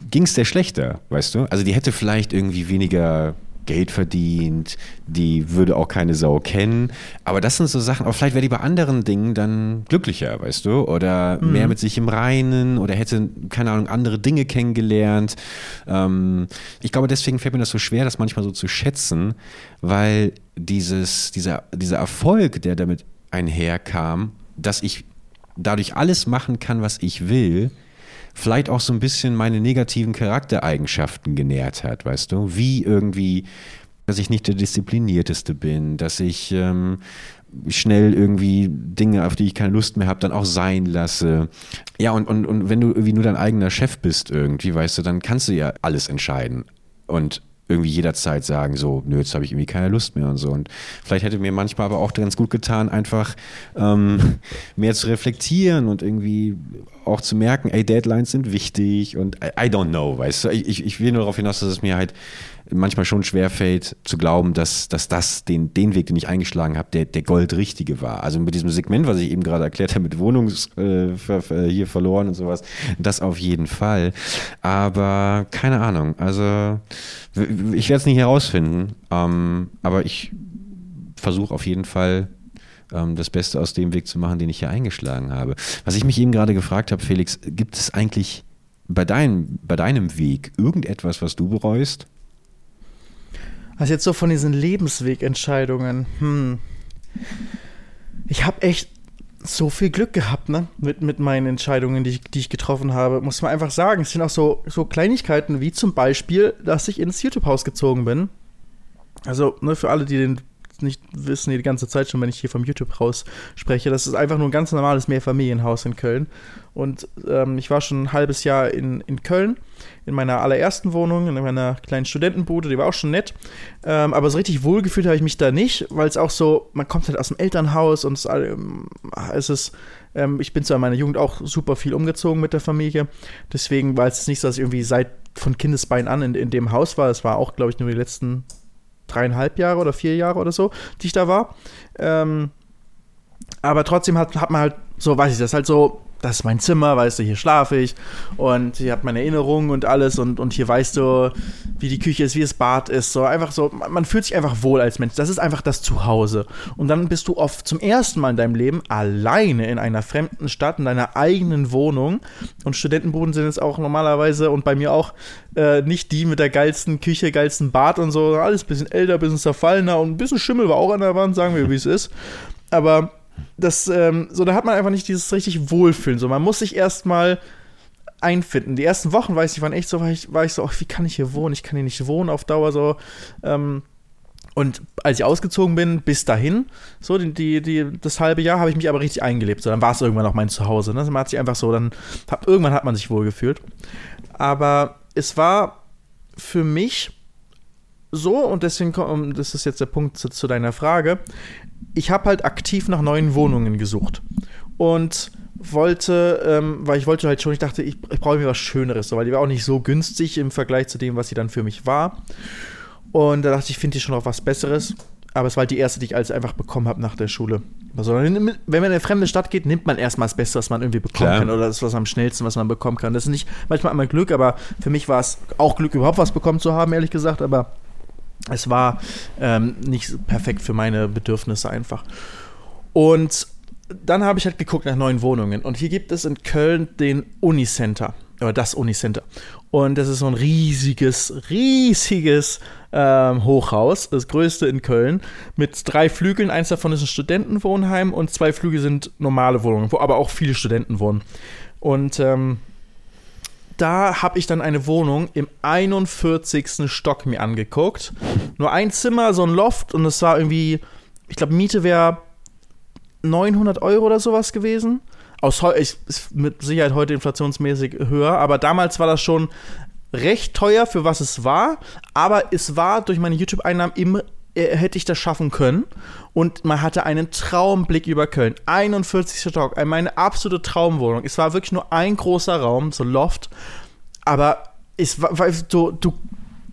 ging es der schlechter, weißt du? Also die hätte vielleicht irgendwie weniger Geld verdient, die würde auch keine Sau kennen. Aber das sind so Sachen, aber vielleicht wäre die bei anderen Dingen dann glücklicher, weißt du? Oder mhm. mehr mit sich im Reinen oder hätte, keine Ahnung, andere Dinge kennengelernt. Ähm, ich glaube, deswegen fällt mir das so schwer, das manchmal so zu schätzen, weil dieses, dieser, dieser Erfolg, der damit einherkam, dass ich dadurch alles machen kann, was ich will, vielleicht auch so ein bisschen meine negativen Charaktereigenschaften genährt hat, weißt du? Wie irgendwie, dass ich nicht der Disziplinierteste bin, dass ich ähm, schnell irgendwie Dinge, auf die ich keine Lust mehr habe, dann auch sein lasse. Ja, und, und, und wenn du irgendwie nur dein eigener Chef bist irgendwie, weißt du, dann kannst du ja alles entscheiden. Und irgendwie jederzeit sagen, so, nö, jetzt habe ich irgendwie keine Lust mehr und so. Und vielleicht hätte mir manchmal aber auch ganz gut getan, einfach ähm, (laughs) mehr zu reflektieren und irgendwie auch zu merken, ey, Deadlines sind wichtig und I, I don't know, weißt du. Ich, ich will nur darauf hinaus, dass es mir halt manchmal schon schwerfällt zu glauben, dass, dass das den, den Weg, den ich eingeschlagen habe, der, der Goldrichtige war. Also mit diesem Segment, was ich eben gerade erklärt habe, mit Wohnungs äh, hier verloren und sowas, das auf jeden Fall. Aber keine Ahnung, also ich werde es nicht herausfinden, ähm, aber ich versuche auf jeden Fall ähm, das Beste aus dem Weg zu machen, den ich hier eingeschlagen habe. Was ich mich eben gerade gefragt habe, Felix, gibt es eigentlich bei, dein, bei deinem Weg irgendetwas, was du bereust? Also jetzt so von diesen Lebenswegentscheidungen, hm. Ich habe echt so viel Glück gehabt, ne? Mit, mit meinen Entscheidungen, die ich, die ich getroffen habe. Muss man einfach sagen. Es sind auch so, so Kleinigkeiten wie zum Beispiel, dass ich ins YouTube-Haus gezogen bin. Also, ne, für alle, die den nicht wissen, die ganze Zeit schon, wenn ich hier vom YouTube raus spreche, das ist einfach nur ein ganz normales Mehrfamilienhaus in Köln. Und ähm, ich war schon ein halbes Jahr in, in Köln, in meiner allerersten Wohnung, in meiner kleinen Studentenbude, die war auch schon nett. Ähm, aber so richtig wohlgefühlt habe ich mich da nicht, weil es auch so, man kommt halt aus dem Elternhaus und es, ähm, es ist, ähm, ich bin zwar in meiner Jugend auch super viel umgezogen mit der Familie, deswegen war es nicht so, dass ich irgendwie seit von Kindesbein an in, in dem Haus war. Es war auch, glaube ich, nur die letzten dreieinhalb Jahre oder vier Jahre oder so, die ich da war. Ähm, aber trotzdem hat, hat man halt so, weiß ich, das halt so das ist mein Zimmer, weißt du, hier schlafe ich und hier hat meine Erinnerungen und alles und, und hier weißt du, wie die Küche ist, wie das Bad ist, so einfach so, man fühlt sich einfach wohl als Mensch, das ist einfach das Zuhause. Und dann bist du oft zum ersten Mal in deinem Leben alleine in einer fremden Stadt, in deiner eigenen Wohnung. Und Studentenbuden sind jetzt auch normalerweise und bei mir auch äh, nicht die mit der geilsten Küche, geilsten Bad und so, alles ein bisschen älter, ein bisschen zerfallener und ein bisschen Schimmel war auch an der Wand, sagen wir, wie es ist, aber das, ähm, so, da hat man einfach nicht dieses richtig Wohlfühlen. So, man muss sich erstmal einfinden. Die ersten Wochen, weiß ich, waren echt so, war ich, war ich so, ach, wie kann ich hier wohnen? Ich kann hier nicht wohnen auf Dauer so. Ähm, und als ich ausgezogen bin, bis dahin, so die, die, die das halbe Jahr, habe ich mich aber richtig eingelebt. So, dann war es irgendwann auch mein Zuhause. Ne? Man hat sich einfach so, dann hat, irgendwann hat man sich wohl gefühlt. Aber es war für mich so, und deswegen, das ist jetzt der Punkt zu, zu deiner Frage, ich habe halt aktiv nach neuen Wohnungen gesucht. Und wollte, ähm, weil ich wollte halt schon, ich dachte, ich, ich brauche mir was Schöneres, weil die war auch nicht so günstig im Vergleich zu dem, was sie dann für mich war. Und da dachte ich, ich finde ich schon noch was Besseres. Aber es war halt die erste, die ich als einfach bekommen habe nach der Schule. Also, wenn man in eine fremde Stadt geht, nimmt man erstmal das Beste, was man irgendwie bekommen Klar. kann. Oder das was am schnellsten, was man bekommen kann. Das ist nicht manchmal einmal Glück, aber für mich war es auch Glück, überhaupt was bekommen zu haben, ehrlich gesagt. Aber es war ähm, nicht perfekt für meine Bedürfnisse einfach. Und dann habe ich halt geguckt nach neuen Wohnungen. Und hier gibt es in Köln den Unicenter. Oder das Unicenter. Und das ist so ein riesiges, riesiges ähm, Hochhaus. Das größte in Köln. Mit drei Flügeln. Eins davon ist ein Studentenwohnheim und zwei Flügel sind normale Wohnungen, wo aber auch viele Studenten wohnen. Und ähm, da habe ich dann eine Wohnung im 41. Stock mir angeguckt. Nur ein Zimmer, so ein Loft und es war irgendwie, ich glaube, Miete wäre 900 Euro oder sowas gewesen. Aus ich, ist mit Sicherheit heute inflationsmäßig höher, aber damals war das schon recht teuer für was es war, aber es war durch meine YouTube-Einnahmen immer hätte ich das schaffen können und man hatte einen Traumblick über Köln. 41. Stock, äh, meine absolute Traumwohnung. Es war wirklich nur ein großer Raum, so Loft, aber es war, war so, du,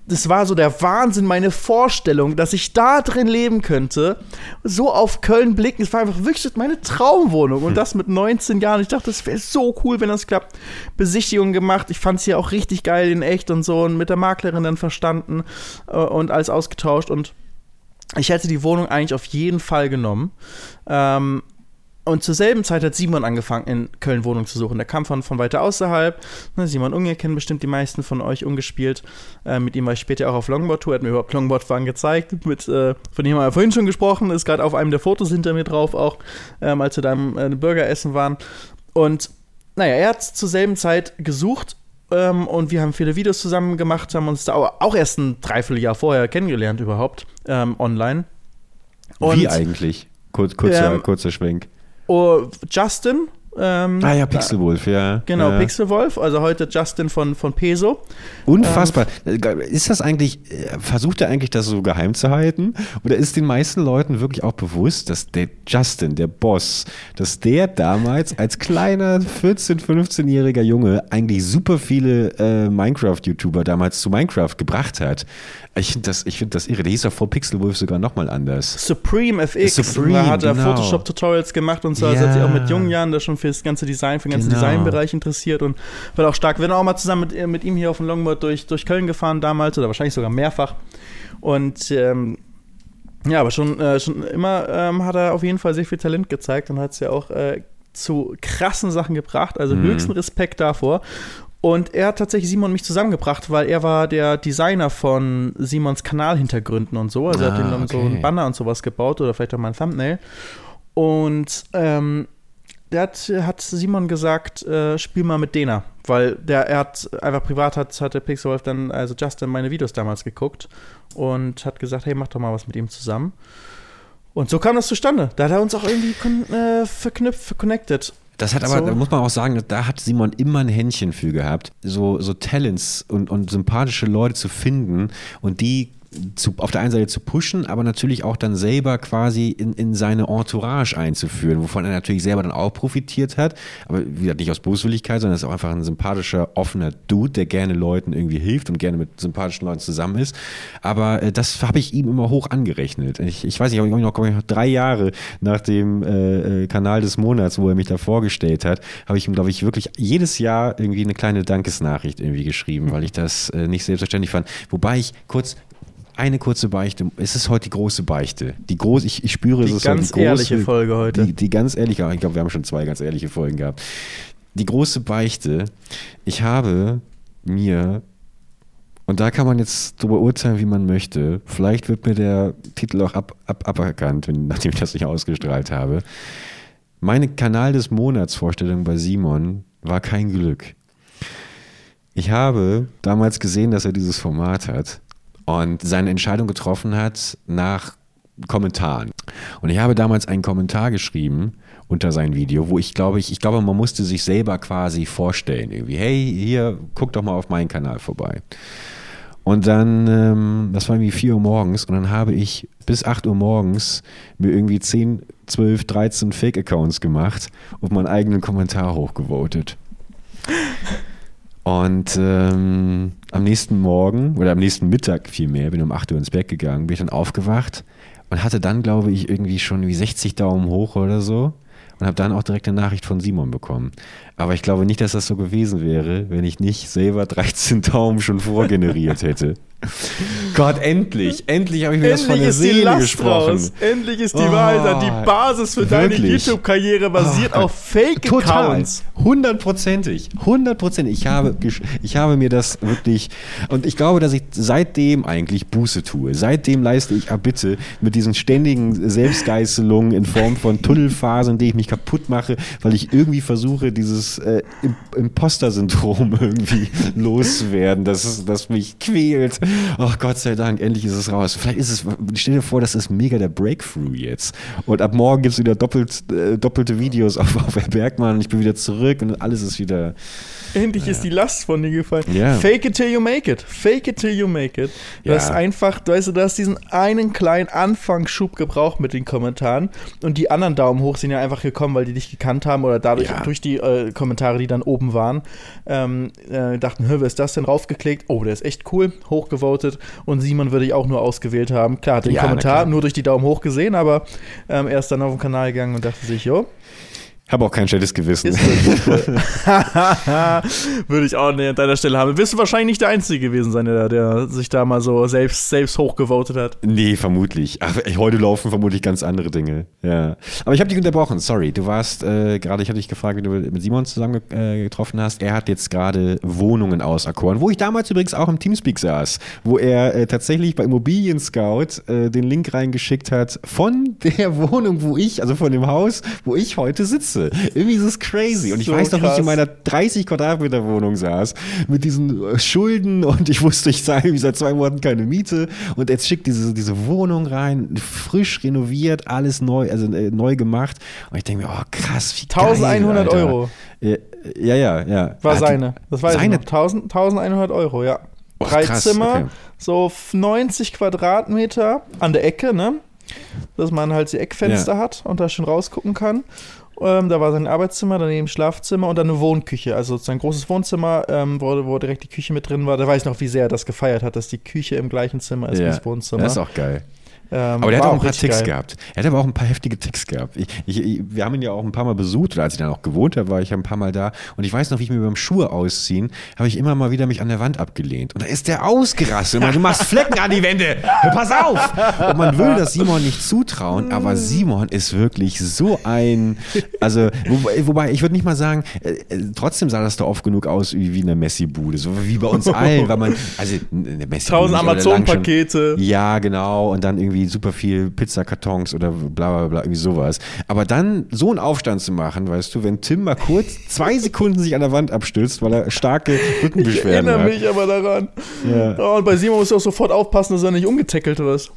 das war so der Wahnsinn, meine Vorstellung, dass ich da drin leben könnte, so auf Köln blicken. Es war einfach wirklich meine Traumwohnung und das mit 19 Jahren. Ich dachte, das wäre so cool, wenn das klappt. Besichtigung gemacht. Ich fand es hier auch richtig geil in echt und so und mit der Maklerin dann verstanden äh, und alles ausgetauscht und ich hätte die Wohnung eigentlich auf jeden Fall genommen. Ähm, und zur selben Zeit hat Simon angefangen, in Köln Wohnung zu suchen. Der kam von, von weiter außerhalb. Ne, Simon Unge kennen bestimmt die meisten von euch ungespielt. Äh, mit ihm war ich später auch auf Longboard-Tour. Er hat mir überhaupt Longboard-Fahren gezeigt. Mit, äh, von dem haben wir vorhin schon gesprochen. Ist gerade auf einem der Fotos hinter mir drauf, auch ähm, als wir da im äh, Burgeressen waren. Und naja, er hat zur selben Zeit gesucht ähm, und wir haben viele Videos zusammen gemacht, haben uns da auch erst ein Dreivierteljahr vorher kennengelernt überhaupt ähm, online. Wie eigentlich? Kurz, kurzer, Ähm, kurzer Schwenk. Oh, Justin. Ähm, Ah ja, Pixelwolf, ja. Genau, ja. Pixelwolf, also heute Justin von, von Peso. Unfassbar. Ist das eigentlich, äh, versucht er eigentlich das so geheim zu halten? Oder ist den meisten Leuten wirklich auch bewusst, dass der Justin, der Boss, dass der damals als kleiner 14-, 15-jähriger Junge eigentlich super viele äh, Minecraft-YouTuber damals zu Minecraft gebracht hat? Ich finde das, ich find das irre. Der hieß doch vor Pixelwolf sogar nochmal anders. Supreme FX. Supreme, da hat er genau. Photoshop-Tutorials gemacht und so. Also hat sich auch mit jungen Jahren da schon für das ganze Design, für den ganzen Genau. Designbereich interessiert und war auch stark. Wir sind auch mal zusammen mit, mit ihm hier auf dem Longboard durch, durch Köln gefahren damals oder wahrscheinlich sogar mehrfach. Und ähm, ja, aber schon, äh, schon immer ähm, hat er auf jeden Fall sehr viel Talent gezeigt und hat es ja auch äh, zu krassen Sachen gebracht. Also Mhm. höchsten Respekt davor. Und er hat tatsächlich Simon und mich zusammengebracht, weil er war der Designer von Simons Kanalhintergründen und so. Also er hat Ah, ihm dann so okay. ein Banner und sowas gebaut oder vielleicht auch mal ein Thumbnail. Und ähm, der hat, hat Simon gesagt, äh, spiel mal mit Dena. Weil der, er hat einfach privat hat, hat der Pixelwolf dann, also Justin, meine Videos damals geguckt und hat gesagt, hey, mach doch mal was mit ihm zusammen. Und so kam das zustande. Da hat er uns auch irgendwie äh, verknüpft, connected. Das hat aber, So. da muss man auch sagen, da hat Simon immer ein Händchen für gehabt, so, so Talents und, und sympathische Leute zu finden und die zu, auf der einen Seite zu pushen, aber natürlich auch dann selber quasi in, in seine Entourage einzuführen, wovon er natürlich selber dann auch profitiert hat. Aber wie gesagt, nicht aus Boswilligkeit, sondern er ist auch einfach ein sympathischer, offener Dude, der gerne Leuten irgendwie hilft und gerne mit sympathischen Leuten zusammen ist. Aber äh, das habe ich ihm immer hoch angerechnet. Ich, ich weiß nicht, ob ich noch, noch drei Jahre nach dem äh, äh, Kanal des Monats, wo er mich da vorgestellt hat, habe ich ihm, glaube ich, wirklich jedes Jahr irgendwie eine kleine Dankesnachricht irgendwie geschrieben, weil ich das äh, nicht selbstverständlich fand. Wobei ich kurz eine kurze Beichte. Es ist heute die große Beichte. Die groß, ich, ich spüre, es Die ist ganz heute die große, ehrliche Folge heute. Die, die ganz ehrliche, ich glaube, wir haben schon zwei ganz ehrliche Folgen gehabt. Die große Beichte. Ich habe mir, und da kann man jetzt drüber urteilen, wie man möchte. Vielleicht wird mir der Titel auch ab, ab, aberkannt, wenn, nachdem ich das nicht ausgestrahlt habe. Meine Kanal des Monats Vorstellung bei Simon war kein Glück. Ich habe damals gesehen, dass er dieses Format hat und seine Entscheidung getroffen hat nach Kommentaren. Und ich habe damals einen Kommentar geschrieben unter sein Video, wo ich glaube, ich, ich glaube, man musste sich selber quasi vorstellen, irgendwie, hey, hier, guck doch mal auf meinen Kanal vorbei. Und dann, ähm, das war irgendwie 4 Uhr morgens und dann habe ich bis 8 Uhr morgens mir irgendwie 10, 12, 13 Fake-Accounts gemacht und meinen eigenen Kommentar hochgevotet. Und ähm, am nächsten Morgen oder am nächsten Mittag vielmehr, bin um 8 Uhr ins Bett gegangen, bin ich dann aufgewacht und hatte dann, glaube ich, irgendwie schon wie 60 Daumen hoch oder so und habe dann auch direkt eine Nachricht von Simon bekommen. Aber ich glaube nicht, dass das so gewesen wäre, wenn ich nicht selber 13 Daumen schon vorgeneriert hätte. (laughs) Gott, endlich, endlich habe ich mir Endlich das von der ist die Seele Last gesprochen. raus. Endlich ist die Oh, Wahrheit. Die Basis für deine wirklich. YouTube-Karriere basiert Oh, auf Fake-Accounts. Hundertprozentig. Hundertprozentig. Ich habe, ich habe mir das wirklich. Und ich glaube, dass ich seitdem eigentlich Buße tue. Seitdem leiste ich Abbitte mit diesen ständigen Selbstgeißelungen in Form von Tunnelphasen, in denen ich mich kaputt mache, weil ich irgendwie versuche, dieses äh, Im- Imposter-Syndrom (laughs) irgendwie loszuwerden, das, das mich quält. Oh Gott sei Dank, endlich ist es raus. Vielleicht ist es, stell dir vor, das ist mega der Breakthrough jetzt. Und ab morgen gibt es wieder doppelt, äh, doppelte Videos auf, auf Herr Bergmann ich bin wieder zurück und alles ist wieder. Endlich ist die Last von dir gefallen. Ja. Fake it till you make it. Fake it till you make it. Du Ja. hast einfach, du weißt, du hast diesen einen kleinen Anfangsschub gebraucht mit den Kommentaren und die anderen Daumen hoch sind ja einfach gekommen, weil die dich gekannt haben oder dadurch Ja. durch die äh, Kommentare, die dann oben waren, ähm, äh, dachten, hör, wer ist das denn raufgeklickt? Oh, der ist echt cool, hochgevotet und Simon würde ich auch nur ausgewählt haben. Klar, hat den Ja, Kommentar nur durch die Daumen hoch gesehen, aber ähm, er ist dann auf den Kanal gegangen und dachte sich, jo, Habe auch kein schlechtes Gewissen. (laughs) Würde ich auch nicht an deiner Stelle haben. Wirst du wahrscheinlich nicht der Einzige gewesen sein, der, der sich da mal so selbst, selbst hochgevotet hat. Nee, vermutlich. Ach, heute laufen vermutlich ganz andere Dinge. Ja. Aber ich habe dich unterbrochen, sorry. Du warst äh, gerade, ich hatte dich gefragt, wie du mit Simon zusammen äh, getroffen hast. Er hat jetzt gerade Wohnungen auserkoren, wo ich damals übrigens auch im Teamspeak saß, wo er äh, tatsächlich bei Immobilien Scout äh, den Link reingeschickt hat von der (laughs) Wohnung, wo ich, also von dem Haus, wo ich heute sitze. Irgendwie ist es crazy. Und ich So weiß noch, wie ich in meiner 30 Quadratmeter Wohnung saß, mit diesen äh, Schulden (laughs) und ich wusste, ich zahle irgendwie seit zwei Monaten keine Miete und jetzt schickt diese, diese Wohnung rein, frisch renoviert, alles neu, also äh, neu gemacht und ich denke mir, oh krass, wie geil, 1100 Alter. Euro Ja, ja, ja. war Hat seine. Das weiß seine? ich noch. 1000, 1100 Euro, ja. Och, Drei krass, Zimmer, okay. so 90 Quadratmeter an der Ecke, ne? Dass man halt die Eckfenster hat und da schon rausgucken kann. Ähm, da war sein Arbeitszimmer, daneben Schlafzimmer und dann eine Wohnküche. Also sein großes Wohnzimmer, ähm, wo, wo direkt die Küche mit drin war. Da weiß ich noch, wie sehr er das gefeiert hat, dass die Küche im gleichen Zimmer ist wie Ja, das Wohnzimmer. das ist auch geil. Ähm, Aber der hat auch ein paar Ticks geil. gehabt. Er hat aber auch ein paar heftige Ticks gehabt. Ich, ich, ich, wir haben ihn ja auch ein paar Mal besucht, oder als ich dann auch gewohnt habe, war ich ja ein paar Mal da. Und ich weiß noch, wie ich mir beim Schuhe ausziehen, habe ich immer mal wieder mich an der Wand abgelehnt. Und da ist der ausgerastet. Und meinte, du machst Flecken an die Wände. Pass auf! Und man will das Simon nicht zutrauen, aber Simon ist wirklich so ein, also, wobei, wobei ich würde nicht mal sagen, äh, äh, trotzdem sah das da oft genug aus wie, wie eine Messi-Bude, so wie bei uns allen, weil man, also, eine Messi-Bude. 1000 nicht, aber lang schon- Amazon-Pakete. ja, genau. Und dann irgendwie super viel Pizzakartons oder bla bla bla, irgendwie sowas. Aber dann so einen Aufstand zu machen, weißt du, wenn Tim mal kurz zwei (laughs) Sekunden sich an der Wand abstützt, weil er starke Ich Rückenbeschwerden erinnere hat. mich aber daran. Ja. Oh, und bei Simon musst du auch sofort aufpassen, dass er nicht umgetackelt wird.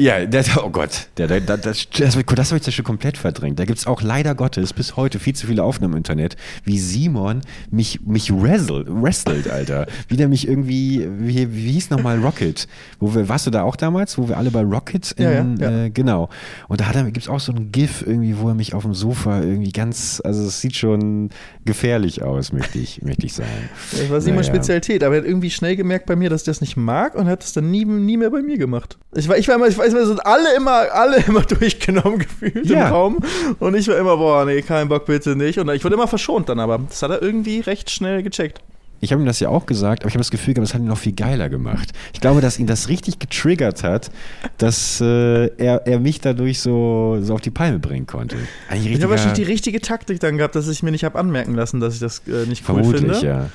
Ja, der, oh Gott, der, der, der, das, das, das habe ich das schon komplett verdrängt. Da gibt es auch leider Gottes bis heute viel zu viele Aufnahmen im Internet, wie Simon mich, mich wrestelt, wrestelt, Alter. Wie der mich irgendwie, wie, wie hieß nochmal Rocket? Wo wir, warst du da auch damals, wo wir alle bei Rocket in, Ja, ja, ja. Äh, genau. Und da gibt es auch so ein GIF irgendwie, wo er mich auf dem Sofa irgendwie ganz, also es sieht schon gefährlich aus, möchte ich, möchte ich sagen. Das war Simons Naja. Spezialität, aber er hat irgendwie schnell gemerkt bei mir, dass ich das nicht mag und hat es dann nie, nie mehr bei mir gemacht. Ich war, ich war immer, ich weiß, wir sind alle immer, alle (laughs) immer durchgenommen gefühlt Ja. im Raum und ich war immer, boah, nee, kein Bock, bitte nicht. Und ich wurde immer verschont dann, aber das hat er irgendwie recht schnell gecheckt. Ich habe ihm das ja auch gesagt, aber ich habe das Gefühl gehabt, das hat ihn noch viel geiler gemacht. Ich glaube, dass ihn das richtig getriggert hat, dass äh, er, er mich dadurch so, so auf die Palme bringen konnte. Eigentlich Ich habe wahrscheinlich die richtiger, richtige Taktik dann gehabt, dass ich mir nicht habe anmerken lassen, dass ich das äh, nicht cool vermutlich, finde. ja.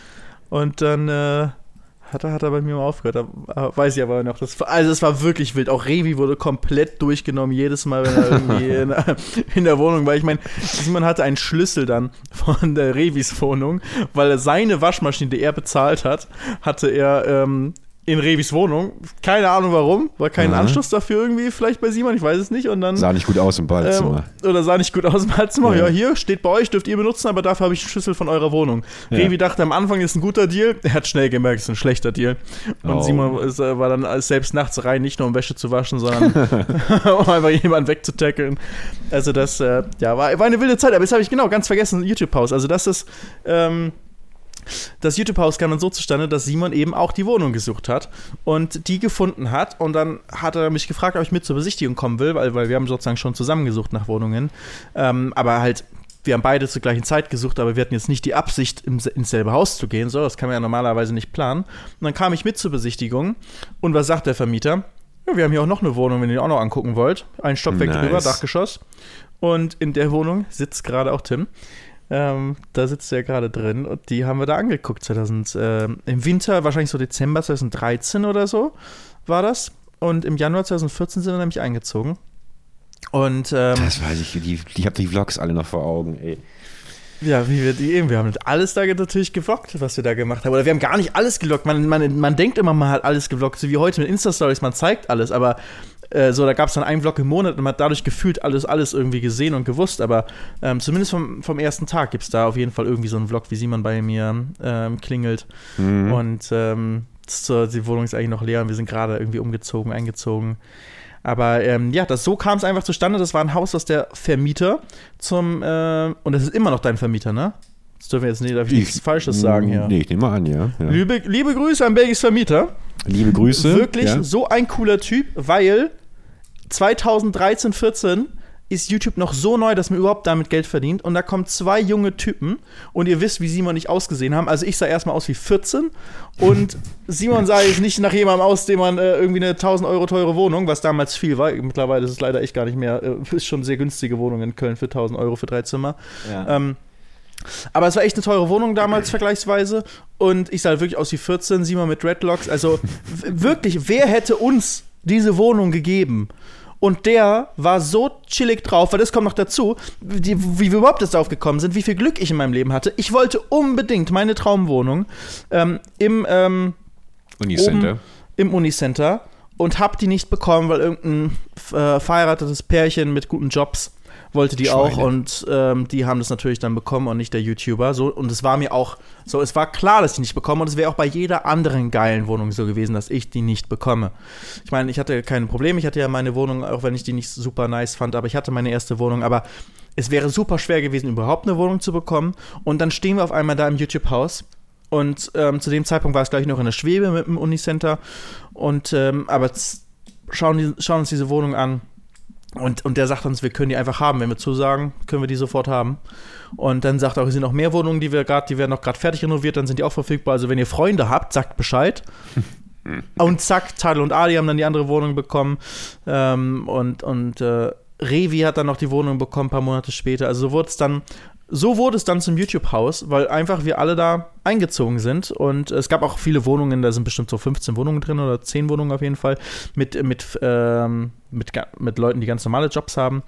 Und dann äh, hat, er, hat er bei mir mal aufgehört. Da, weiß ich aber noch. Das, also es war wirklich wild. Auch Revi wurde komplett durchgenommen, jedes Mal, wenn er irgendwie (laughs) in, in der Wohnung war. Ich meine, Simon hatte einen Schlüssel dann von der Revis Wohnung, weil er seine Waschmaschine, die er bezahlt hat, hatte er ähm, in Revis Wohnung. Keine Ahnung warum. War kein Mhm. Anschluss dafür irgendwie, vielleicht bei Simon, ich weiß es nicht. Und dann. Sah nicht gut aus im Badezimmer. Ähm, oder sah nicht gut aus im Badezimmer. Ja. Ja. hier steht bei euch, dürft ihr benutzen, aber dafür habe ich einen Schlüssel von eurer Wohnung. Ja. Revi dachte am Anfang ist ein guter Deal. Er hat schnell gemerkt, es ist ein schlechter Deal. Und Oh. Simon ist, äh, war dann selbst nachts rein, nicht nur um Wäsche zu waschen, sondern (laughs) um einfach jemanden wegzutackeln. Also das, äh, ja, war, war eine wilde Zeit. Aber jetzt habe ich genau ganz vergessen, YouTube-Haus. Also das ist, ähm, das YouTube-Haus kam dann so zustande, dass Simon eben auch die Wohnung gesucht hat und die gefunden hat. Und dann hat er mich gefragt, ob ich mit zur Besichtigung kommen will, weil, weil wir haben sozusagen schon zusammengesucht nach Wohnungen. Ähm, aber halt, wir haben beide zur gleichen Zeit gesucht, aber wir hatten jetzt nicht die Absicht, ins selbe Haus zu gehen. So, das kann man ja normalerweise nicht planen. Und dann kam ich mit zur Besichtigung. Und was sagt der Vermieter? Ja, wir haben hier auch noch eine Wohnung, wenn ihr die auch noch angucken wollt. Ein Stockwerk Nice. drüber, Dachgeschoss. Und in der Wohnung sitzt gerade auch Tim. Ähm, da sitzt er gerade drin und die haben wir da angeguckt. 2000, ähm, Im Winter, wahrscheinlich so Dezember 2013 oder so war das. Und im Januar 2014 sind wir nämlich eingezogen. Und ähm, Das weiß ich, die, ich habe die Vlogs alle noch vor Augen, ey. ja, wie wir die eben, wir haben alles da natürlich gevloggt, was wir da gemacht haben. Oder wir haben gar nicht alles gevloggt. Man, man, man denkt immer, man hat alles gevloggt, so wie heute mit Insta-Stories, man zeigt alles, aber äh, so, da gab es dann einen Vlog im Monat und man hat dadurch gefühlt alles, alles irgendwie gesehen und gewusst. Aber ähm, zumindest vom, vom ersten Tag gibt es da auf jeden Fall irgendwie so einen Vlog, wie Simon bei mir ähm, klingelt. Mhm. Und ähm, so, die Wohnung ist eigentlich noch leer und wir sind gerade irgendwie umgezogen, eingezogen. Aber ähm, ja, das, so kam es einfach zustande. Das war ein Haus, was der Vermieter zum, äh, und das ist immer noch dein Vermieter, ne? Das dürfen wir jetzt nicht, darf ich nichts Falsches sagen hier. Nee, ich nehme mal an, ja. ja. Liebe, liebe Grüße an Belgis Vermieter. Liebe Grüße. Wirklich ja. so ein cooler Typ, weil 2013, 14 ist YouTube noch so neu, dass man überhaupt damit Geld verdient. Und da kommen zwei junge Typen und ihr wisst, wie Simon und ich ausgesehen haben. Also ich sah erstmal aus wie 14 und (laughs) Simon sah jetzt nicht nach jemandem aus, dem man äh, irgendwie eine 1000 Euro teure Wohnung, was damals viel war. Mittlerweile ist es leider echt gar nicht mehr. Äh, (laughs) ist schon sehr günstige Wohnung in Köln für 1000 Euro für drei Zimmer. Ja. Ähm, aber es war echt eine teure Wohnung damals vergleichsweise. Und ich sah halt wirklich aus wie 14, Simon mit Dreadlocks. Also wirklich, wer hätte uns diese Wohnung gegeben? Und der war so chillig drauf, weil das kommt noch dazu, die, wie wir überhaupt jetzt drauf gekommen sind, wie viel Glück ich in meinem Leben hatte. Ich wollte unbedingt meine Traumwohnung ähm, im, ähm, Unicenter. oben im Unicenter und hab die nicht bekommen, weil irgendein äh, verheiratetes Pärchen mit guten Jobs wollte die auch Schweine. und ähm, die haben das natürlich dann bekommen und nicht der YouTuber. So, und es war mir auch so, es war klar, dass ich die nicht bekomme und es wäre auch bei jeder anderen geilen Wohnung so gewesen, dass ich die nicht bekomme. Ich meine, ich hatte kein Problem, ich hatte ja meine Wohnung, auch wenn ich die nicht super nice fand, aber ich hatte meine erste Wohnung, aber es wäre super schwer gewesen, überhaupt eine Wohnung zu bekommen. Und dann stehen wir auf einmal da im YouTube-Haus und ähm, zu dem Zeitpunkt war es gleich noch in der Schwebe mit dem Unicenter. Und ähm, aber schauen, die, schauen uns diese Wohnung an. Und, und der sagt uns, wir können die einfach haben. Wenn wir zusagen, können wir die sofort haben. Und dann sagt er auch, es sind noch mehr Wohnungen, die wir gerade, die werden noch gerade fertig renoviert, dann sind die auch verfügbar. Also wenn ihr Freunde habt, sagt Bescheid. (laughs) und zack, Tadel und Adi haben dann die andere Wohnung bekommen. Ähm, und und äh, Revi hat dann noch die Wohnung bekommen, ein paar Monate später. Also so wurde es dann, so wurde es dann zum YouTube-Haus, weil einfach wir alle da eingezogen sind. Und es gab auch viele Wohnungen, da sind bestimmt so 15 Wohnungen drin oder 10 Wohnungen auf jeden Fall, mit, mit, ähm, mit, mit Leuten, die ganz normale Jobs haben.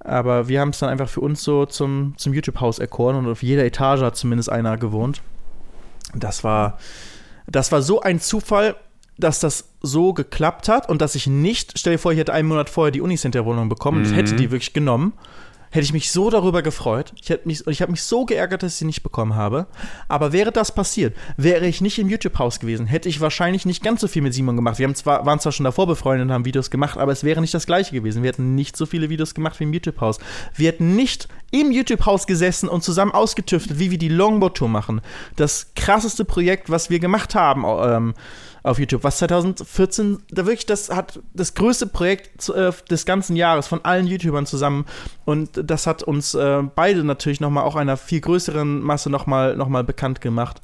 Aber wir haben es dann einfach für uns so zum, zum YouTube-Haus erkoren und auf jeder Etage hat zumindest einer gewohnt. Das war, das war so ein Zufall, dass das so geklappt hat und dass ich nicht, stell dir vor, ich hätte einen Monat vorher die Unicenter-Wohnung bekommen und Mhm. hätte die wirklich genommen, hätte ich mich so darüber gefreut. Ich, hätte mich, ich habe mich so geärgert, dass ich sie nicht bekommen habe. Aber wäre das passiert, wäre ich nicht im YouTube-Haus gewesen, hätte ich wahrscheinlich nicht ganz so viel mit Simon gemacht. Wir haben zwar, waren zwar schon davor befreundet und haben Videos gemacht, aber es wäre nicht das gleiche gewesen. Wir hätten nicht so viele Videos gemacht wie im YouTube-Haus. Wir hätten nicht im YouTube-Haus gesessen und zusammen ausgetüftelt, wie wir die Longboard-Tour machen. Das krasseste Projekt, was wir gemacht haben ähm, auf YouTube, was 2014, da wirklich, das hat das größte Projekt äh, des ganzen Jahres von allen YouTubern zusammen. Und das hat uns äh, beide natürlich nochmal auch einer viel größeren Masse nochmal noch mal bekannt gemacht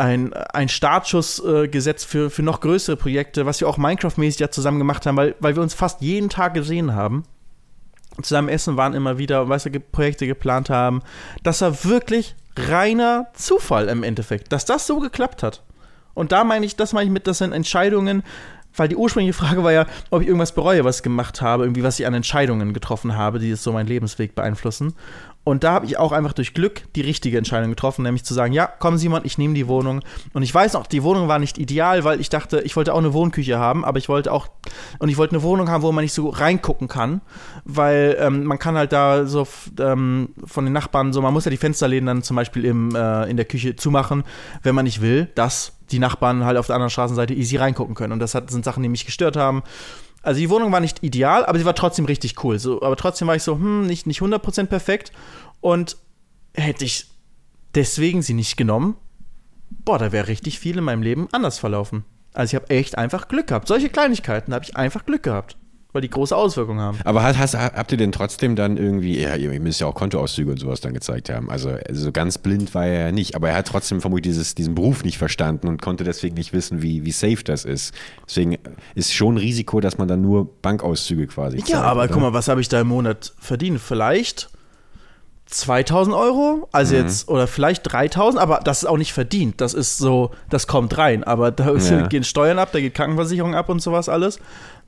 ein, ein Startschuss äh, gesetzt für, für noch größere Projekte, was wir auch Minecraft-mäßig ja zusammen gemacht haben, weil, weil wir uns fast jeden Tag gesehen haben. Zusammen essen waren immer wieder, weißt du, Projekte geplant haben. Das war wirklich reiner Zufall im Endeffekt, dass das so geklappt hat. Und da meine ich, das meine ich mit, das sind Entscheidungen, weil die ursprüngliche Frage war ja, ob ich irgendwas bereue, was ich gemacht habe, irgendwie, was ich an Entscheidungen getroffen habe, die jetzt so meinen Lebensweg beeinflussen. Und da habe ich auch einfach durch Glück die richtige Entscheidung getroffen, nämlich zu sagen, ja, komm Simon, ich nehme die Wohnung. Und ich weiß noch, die Wohnung war nicht ideal, weil ich dachte, ich wollte auch eine Wohnküche haben, aber ich wollte auch, und ich wollte eine Wohnung haben, wo man nicht so reingucken kann, weil ähm, man kann halt da so ähm, von den Nachbarn so, man muss ja die Fensterläden dann zum Beispiel im, äh, in der Küche zumachen, wenn man nicht will, dass die Nachbarn halt auf der anderen Straßenseite easy reingucken können. Und das hat, sind Sachen, die mich gestört haben. Also die Wohnung war nicht ideal, aber sie war trotzdem richtig cool. So, aber trotzdem war ich so, hm, nicht, nicht 100% perfekt. Und hätte ich deswegen sie nicht genommen, boah, da wäre richtig viel in meinem Leben anders verlaufen. Also ich habe echt einfach Glück gehabt. Solche Kleinigkeiten habe ich einfach Glück gehabt weil die große Auswirkungen haben. Aber hast, habt ihr denn trotzdem dann irgendwie, ja, ihr müsst ja auch Kontoauszüge und sowas dann gezeigt haben. Also, also so ganz blind war er ja nicht, aber er hat trotzdem vermutlich dieses, diesen Beruf nicht verstanden und konnte deswegen nicht wissen, wie, wie safe das ist. Deswegen ist schon ein Risiko, dass man dann nur Bankauszüge quasi zeigt. Ja, aber oder? guck mal, was habe ich da im Monat verdient? Vielleicht 2000 Euro, also mhm. jetzt, oder vielleicht 3000, aber das ist auch nicht verdient. Das ist so, das kommt rein, aber da ja. (laughs) gehen Steuern ab, da geht Krankenversicherung ab und sowas alles.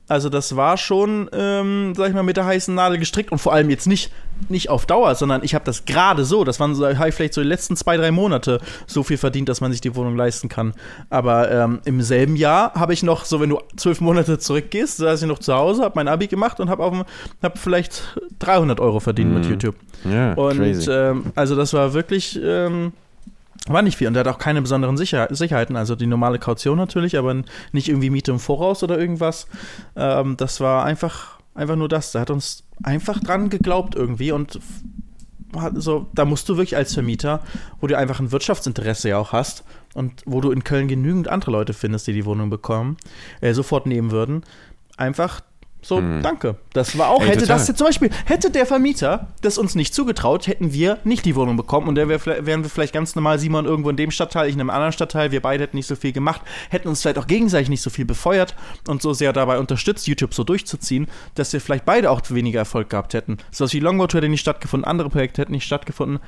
Also das war schon, ähm, sag ich mal, mit der heißen Nadel gestrickt und vor allem jetzt nicht, nicht auf Dauer, sondern ich habe das gerade so, das waren so, vielleicht so die letzten zwei, drei Monate so viel verdient, dass man sich die Wohnung leisten kann. Aber ähm, im selben Jahr habe ich noch, so wenn du zwölf Monate zurückgehst, saß ich noch zu Hause, habe mein Abi gemacht und habe hab vielleicht 300 Euro verdient mhm. mit YouTube. Ja, und ähm, also das war wirklich ähm, war nicht viel und er hat auch keine besonderen Sicher Sicherheiten, also die normale Kaution natürlich, aber nicht irgendwie Miete im Voraus oder irgendwas. Ähm, das war einfach, einfach nur das. Er hat uns einfach dran geglaubt irgendwie und so, da musst du wirklich als Vermieter, wo du einfach ein Wirtschaftsinteresse ja auch hast und wo du in Köln genügend andere Leute findest, die die Wohnung bekommen, äh, sofort nehmen würden, einfach so, hm. danke. Das war auch, Ey, hätte total. das jetzt zum Beispiel, hätte der Vermieter das uns nicht zugetraut, hätten wir nicht die Wohnung bekommen und der wär, wären wir vielleicht ganz normal Simon irgendwo in dem Stadtteil, ich in einem anderen Stadtteil, wir beide hätten nicht so viel gemacht, hätten uns vielleicht auch gegenseitig nicht so viel befeuert und so sehr dabei unterstützt, YouTube so durchzuziehen, dass wir vielleicht beide auch weniger Erfolg gehabt hätten. So was wie Longboat hätte nicht stattgefunden, andere Projekte hätten nicht stattgefunden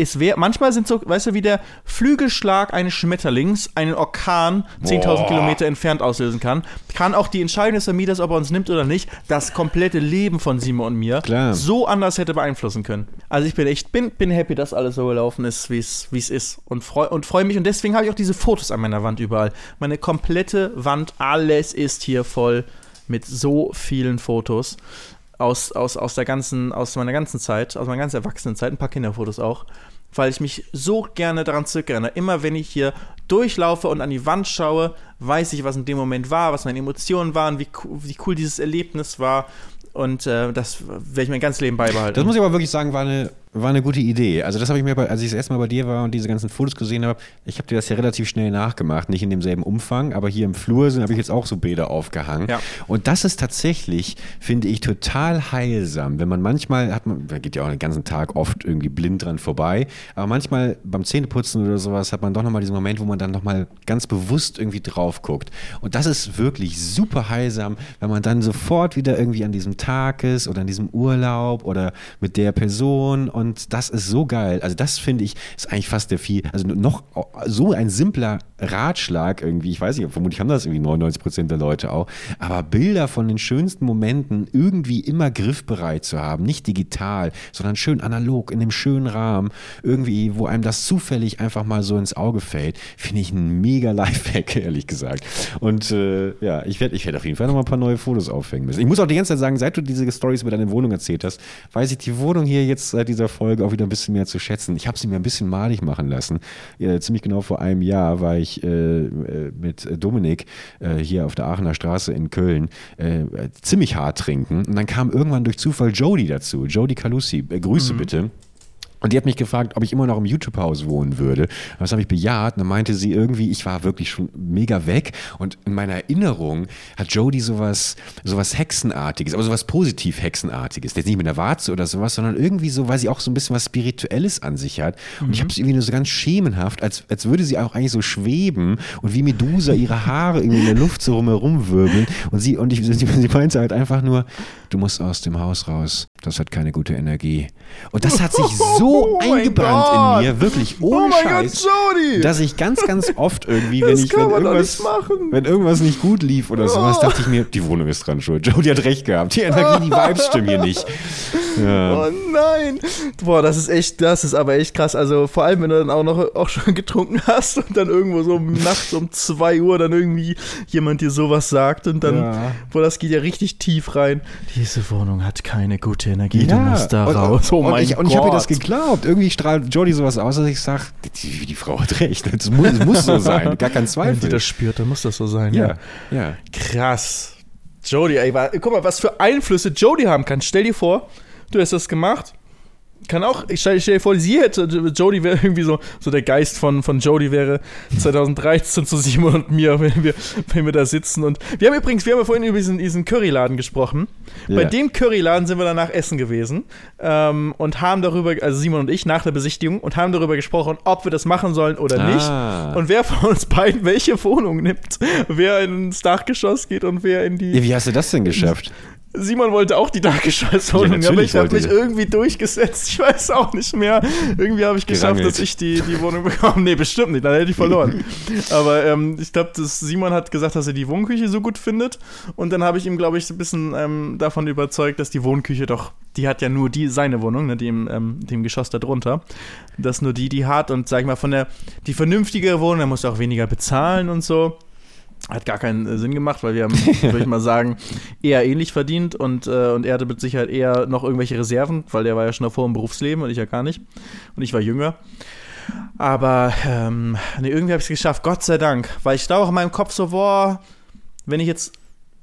es wäre, manchmal sind so, weißt du, wie der Flügelschlag eines Schmetterlings einen Orkan 10.000 Kilometer entfernt auslösen kann, kann auch die Entscheidung des Vermieters, ob er uns nimmt oder nicht, das komplette Leben von Simon und mir Klar. so anders hätte beeinflussen können. Also ich bin echt, bin, bin happy, dass alles so gelaufen ist, wie es ist und freue und freu mich und deswegen habe ich auch diese Fotos an meiner Wand überall. Meine komplette Wand, alles ist hier voll mit so vielen Fotos aus, aus, aus der ganzen, aus meiner ganzen Zeit, aus meiner ganzen Erwachsenenzeit, ein paar Kinderfotos auch, weil ich mich so gerne daran zurückerinnere. Immer wenn ich hier durchlaufe und an die Wand schaue, weiß ich, was in dem Moment war, was meine Emotionen waren, wie, wie cool dieses Erlebnis war. Und äh, das werde ich mein ganzes Leben beibehalten. Das muss ich aber wirklich sagen, war eine war eine gute Idee. Also das habe ich mir, als ich das erste Mal bei dir war und diese ganzen Fotos gesehen habe, ich habe dir das ja relativ schnell nachgemacht, nicht in demselben Umfang, aber hier im Flur sind habe ich jetzt auch so Bilder aufgehangen. Ja. Und das ist tatsächlich, finde ich, total heilsam, wenn man manchmal hat man, da geht ja auch den ganzen Tag oft irgendwie blind dran vorbei, aber manchmal beim Zähneputzen oder sowas hat man doch nochmal diesen Moment, wo man dann nochmal ganz bewusst irgendwie drauf guckt. Und das ist wirklich super heilsam, wenn man dann sofort wieder irgendwie an diesem Tag ist oder an diesem Urlaub oder mit der Person und das ist so geil. Also das finde ich, ist eigentlich fast der viel, also noch so ein simpler Ratschlag irgendwie, ich weiß nicht, vermutlich haben das irgendwie 99 Prozent der Leute auch, aber Bilder von den schönsten Momenten irgendwie immer griffbereit zu haben, nicht digital, sondern schön analog, in einem schönen Rahmen, irgendwie, wo einem das zufällig einfach mal so ins Auge fällt, finde ich ein mega Lifehack, (laughs) ehrlich gesagt. Und äh, ja, ich werde ich werd auf jeden Fall noch mal ein paar neue Fotos aufhängen müssen. Ich muss auch die ganze Zeit sagen, seit du diese Stories über deine Wohnung erzählt hast, weiß ich die Wohnung hier jetzt seit dieser Folge auch wieder ein bisschen mehr zu schätzen. Ich habe sie mir ein bisschen malig machen lassen. Ja, ziemlich genau vor einem Jahr war ich äh, äh mit Dominik äh, hier auf der Aachener Straße in Köln äh, ziemlich hart trinken. Und dann kam irgendwann durch Zufall Jody dazu. Jody Calusi, äh, Grüße mhm. bitte. Und die hat mich gefragt, ob ich immer noch im YouTube-Haus wohnen würde. Das habe ich bejaht. Und dann meinte sie irgendwie, ich war wirklich schon mega weg. Und in meiner Erinnerung hat Jodie sowas, sowas Hexenartiges, aber sowas positiv Hexenartiges. Jetzt nicht mit einer Warze oder sowas, sondern irgendwie so, weil sie auch so ein bisschen was Spirituelles an sich hat. Und mhm. ich habe es irgendwie nur so ganz schemenhaft, als, als würde sie auch eigentlich so schweben und wie Medusa ihre Haare irgendwie in der Luft so rumherum wirbeln. Und sie, und ich, sie, sie meinte halt einfach nur, du musst aus dem Haus raus. Das hat keine gute Energie. Und das hat sich so oh eingebrannt in mir, wirklich ohne oh Scheiß, Gott, dass ich ganz, ganz oft irgendwie, wenn ich, wenn irgendwas, wenn irgendwas nicht gut lief oder sowas, oh. dachte ich mir, die Wohnung ist dran schuld. Jody hat recht gehabt. Die Energie, die Vibes stimmen hier nicht. Ja. Oh nein. Boah, das ist echt, das ist aber echt krass. Also vor allem, wenn du dann auch noch auch schon (laughs) getrunken hast und dann irgendwo so nachts um 2 Uhr dann irgendwie jemand dir sowas sagt und dann, Ja. boah, das geht ja richtig tief rein. Diese Wohnung hat keine gute Energie, du Ja, musst da und, raus. Oh und mein ich, Gott. und ich habe ihr das geglaubt. Irgendwie strahlt Jodie sowas aus, dass ich sage, die, die Frau hat recht. Es muss, muss so sein, (laughs) gar kein Wenn die Zweifel. das spürt, dann muss das so sein. ja, ja. Krass. Jodie, ey, guck mal, was für Einflüsse Jodie haben kann. Stell dir vor, du hast das gemacht. Kann auch, ich stell, stell dir vor, sie hätte, Jodie wäre irgendwie so, so der Geist von, von Jodie wäre 2013 zu Simon und mir, wenn wir, wenn wir da sitzen. Und wir haben übrigens, wir haben ja vorhin über diesen, diesen Curryladen gesprochen. Bei Ja. dem Curryladen sind wir danach essen gewesen ähm, und haben darüber, also Simon und ich, nach der Besichtigung und haben darüber gesprochen, ob wir das machen sollen oder nicht. Ah. Und wer von uns beiden welche Wohnung nimmt. Wer ins Dachgeschoss geht und wer in die. Ja, Wie hast du das denn geschafft? (laughs) (laughs) Simon wollte auch die Dachgeschosswohnung, Ja, aber ich habe mich er. irgendwie durchgesetzt. Ich weiß auch nicht mehr. Irgendwie habe ich geschafft, Gerangelt. dass ich die, die Wohnung bekomme. Nee, bestimmt nicht, dann hätte ich verloren. (laughs) aber ähm, ich glaube, Simon hat gesagt, dass er die Wohnküche so gut findet. Und dann habe ich ihm, glaube ich, so ein bisschen ähm, davon überzeugt, dass die Wohnküche doch, die hat ja nur die seine Wohnung, ne, die im, ähm, dem Geschoss da drunter. Dass nur die die hat und sag ich mal, von der, die vernünftigere Wohnung, da musst du auch weniger bezahlen und so. Hat gar keinen äh, Sinn gemacht, weil wir haben, (laughs) würde ich mal sagen, eher ähnlich verdient und, äh, und er hatte mit Sicherheit eher noch irgendwelche Reserven, weil der war ja schon davor im Berufsleben und ich ja gar nicht. Und ich war jünger. Aber ähm, nee, irgendwie habe ich es geschafft, Gott sei Dank. Weil ich da auch in meinem Kopf so, boah, wenn ich jetzt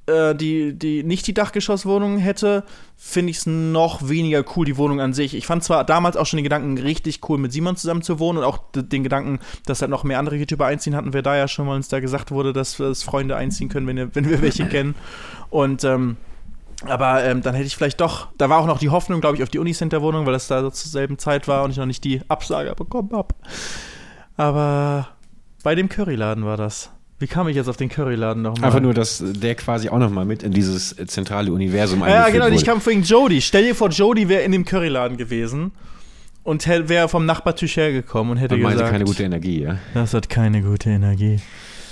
äh, die, die, nicht die Dachgeschosswohnung hätte, finde ich es noch weniger cool, die Wohnung an sich. Ich fand zwar damals auch schon den Gedanken richtig cool, mit Simon zusammen zu wohnen und auch den Gedanken, dass halt noch mehr andere YouTuber einziehen hatten wir da ja schon, weil uns da gesagt wurde, dass, dass Freunde einziehen können, wenn, wenn wir welche (laughs) kennen. Und ähm, aber ähm, dann hätte ich vielleicht doch, da war auch noch die Hoffnung, glaube ich, auf die Unicenter-Wohnung, weil das da so zur selben Zeit war und ich noch nicht die Absage bekommen habe. Aber bei dem Curryladen war das. Wie kam ich jetzt auf den Curryladen nochmal? Einfach nur, dass der quasi auch nochmal mit in dieses zentrale Universum Ja, eingeführt genau, ich wurde. kam vorhin Jody. Stell dir vor, Jody wäre in dem Curryladen gewesen und wäre vom Nachbartisch hergekommen und hätte meinte gesagt, keine gute Energie, ja. das hat keine gute Energie.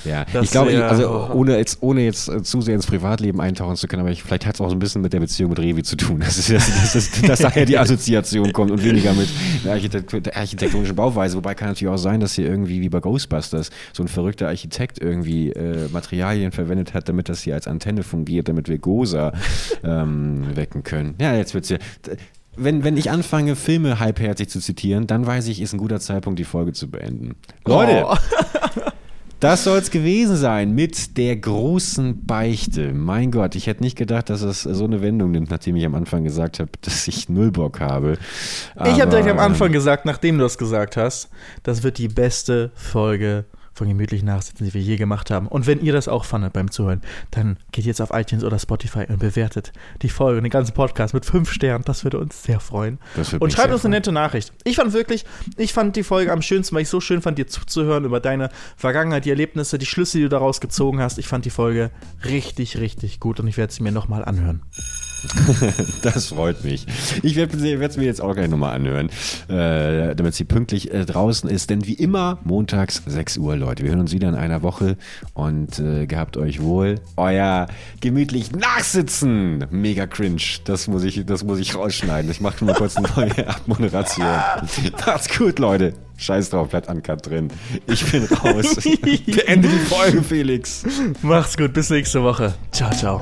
Ja, Das ich glaube, also oh. ohne jetzt, ohne jetzt äh, zu sehr ins Privatleben eintauchen zu können, aber ich, vielleicht hat es auch so ein bisschen mit der Beziehung mit Revi zu tun. (laughs) Das ist, das, das, das, dass daher die Assoziation kommt und weniger mit der, Architekt der architektonischen Bauweise. Wobei kann natürlich auch sein, dass hier irgendwie wie bei Ghostbusters so ein verrückter Architekt irgendwie äh, Materialien verwendet hat, damit das hier als Antenne fungiert, damit wir Gosa ähm, wecken können. Ja, jetzt wird's ja. Wenn, wenn ich anfange, Filme halbherzig zu zitieren, dann weiß ich, ist ein guter Zeitpunkt, die Folge zu beenden. Leute, Oh. (laughs) das soll es gewesen sein mit der großen Beichte. Mein Gott, ich hätte nicht gedacht, dass es so eine Wendung nimmt, nachdem ich am Anfang gesagt habe, dass ich null Bock habe. Ich habe direkt am Aber, Anfang gesagt, nachdem du das gesagt hast, das wird die beste Folge von gemütlich nachsitzen, die wir je gemacht haben. Und wenn ihr das auch fandet beim Zuhören, dann geht jetzt auf iTunes oder Spotify und bewertet die Folge, den ganzen Podcast mit fünf Sternen. Das würde uns sehr freuen. Und schreibt uns eine nette Nachricht. Ich fand wirklich, ich fand die Folge am schönsten, weil ich so schön fand, dir zuzuhören über deine Vergangenheit, die Erlebnisse, die Schlüsse, die du daraus gezogen hast. Ich fand die Folge richtig, richtig gut und ich werde sie mir nochmal anhören. (laughs) Das freut mich. Ich werde es mir jetzt auch gleich nochmal anhören, äh, damit sie pünktlich äh, draußen ist. Denn wie immer, montags 6 Uhr, Leute. Wir hören uns wieder in einer Woche und äh, gehabt euch wohl. Euer gemütlich Nachsitzen. Mega cringe. Das muss ich, das muss ich rausschneiden. Ich mache mal kurz eine neue (laughs) Abmoderation. Macht's gut, Leute. Scheiß drauf, bleibt Uncut drin. Ich bin raus. (laughs) Beende die Folge, Felix. Macht's gut, bis nächste Woche. Ciao, ciao.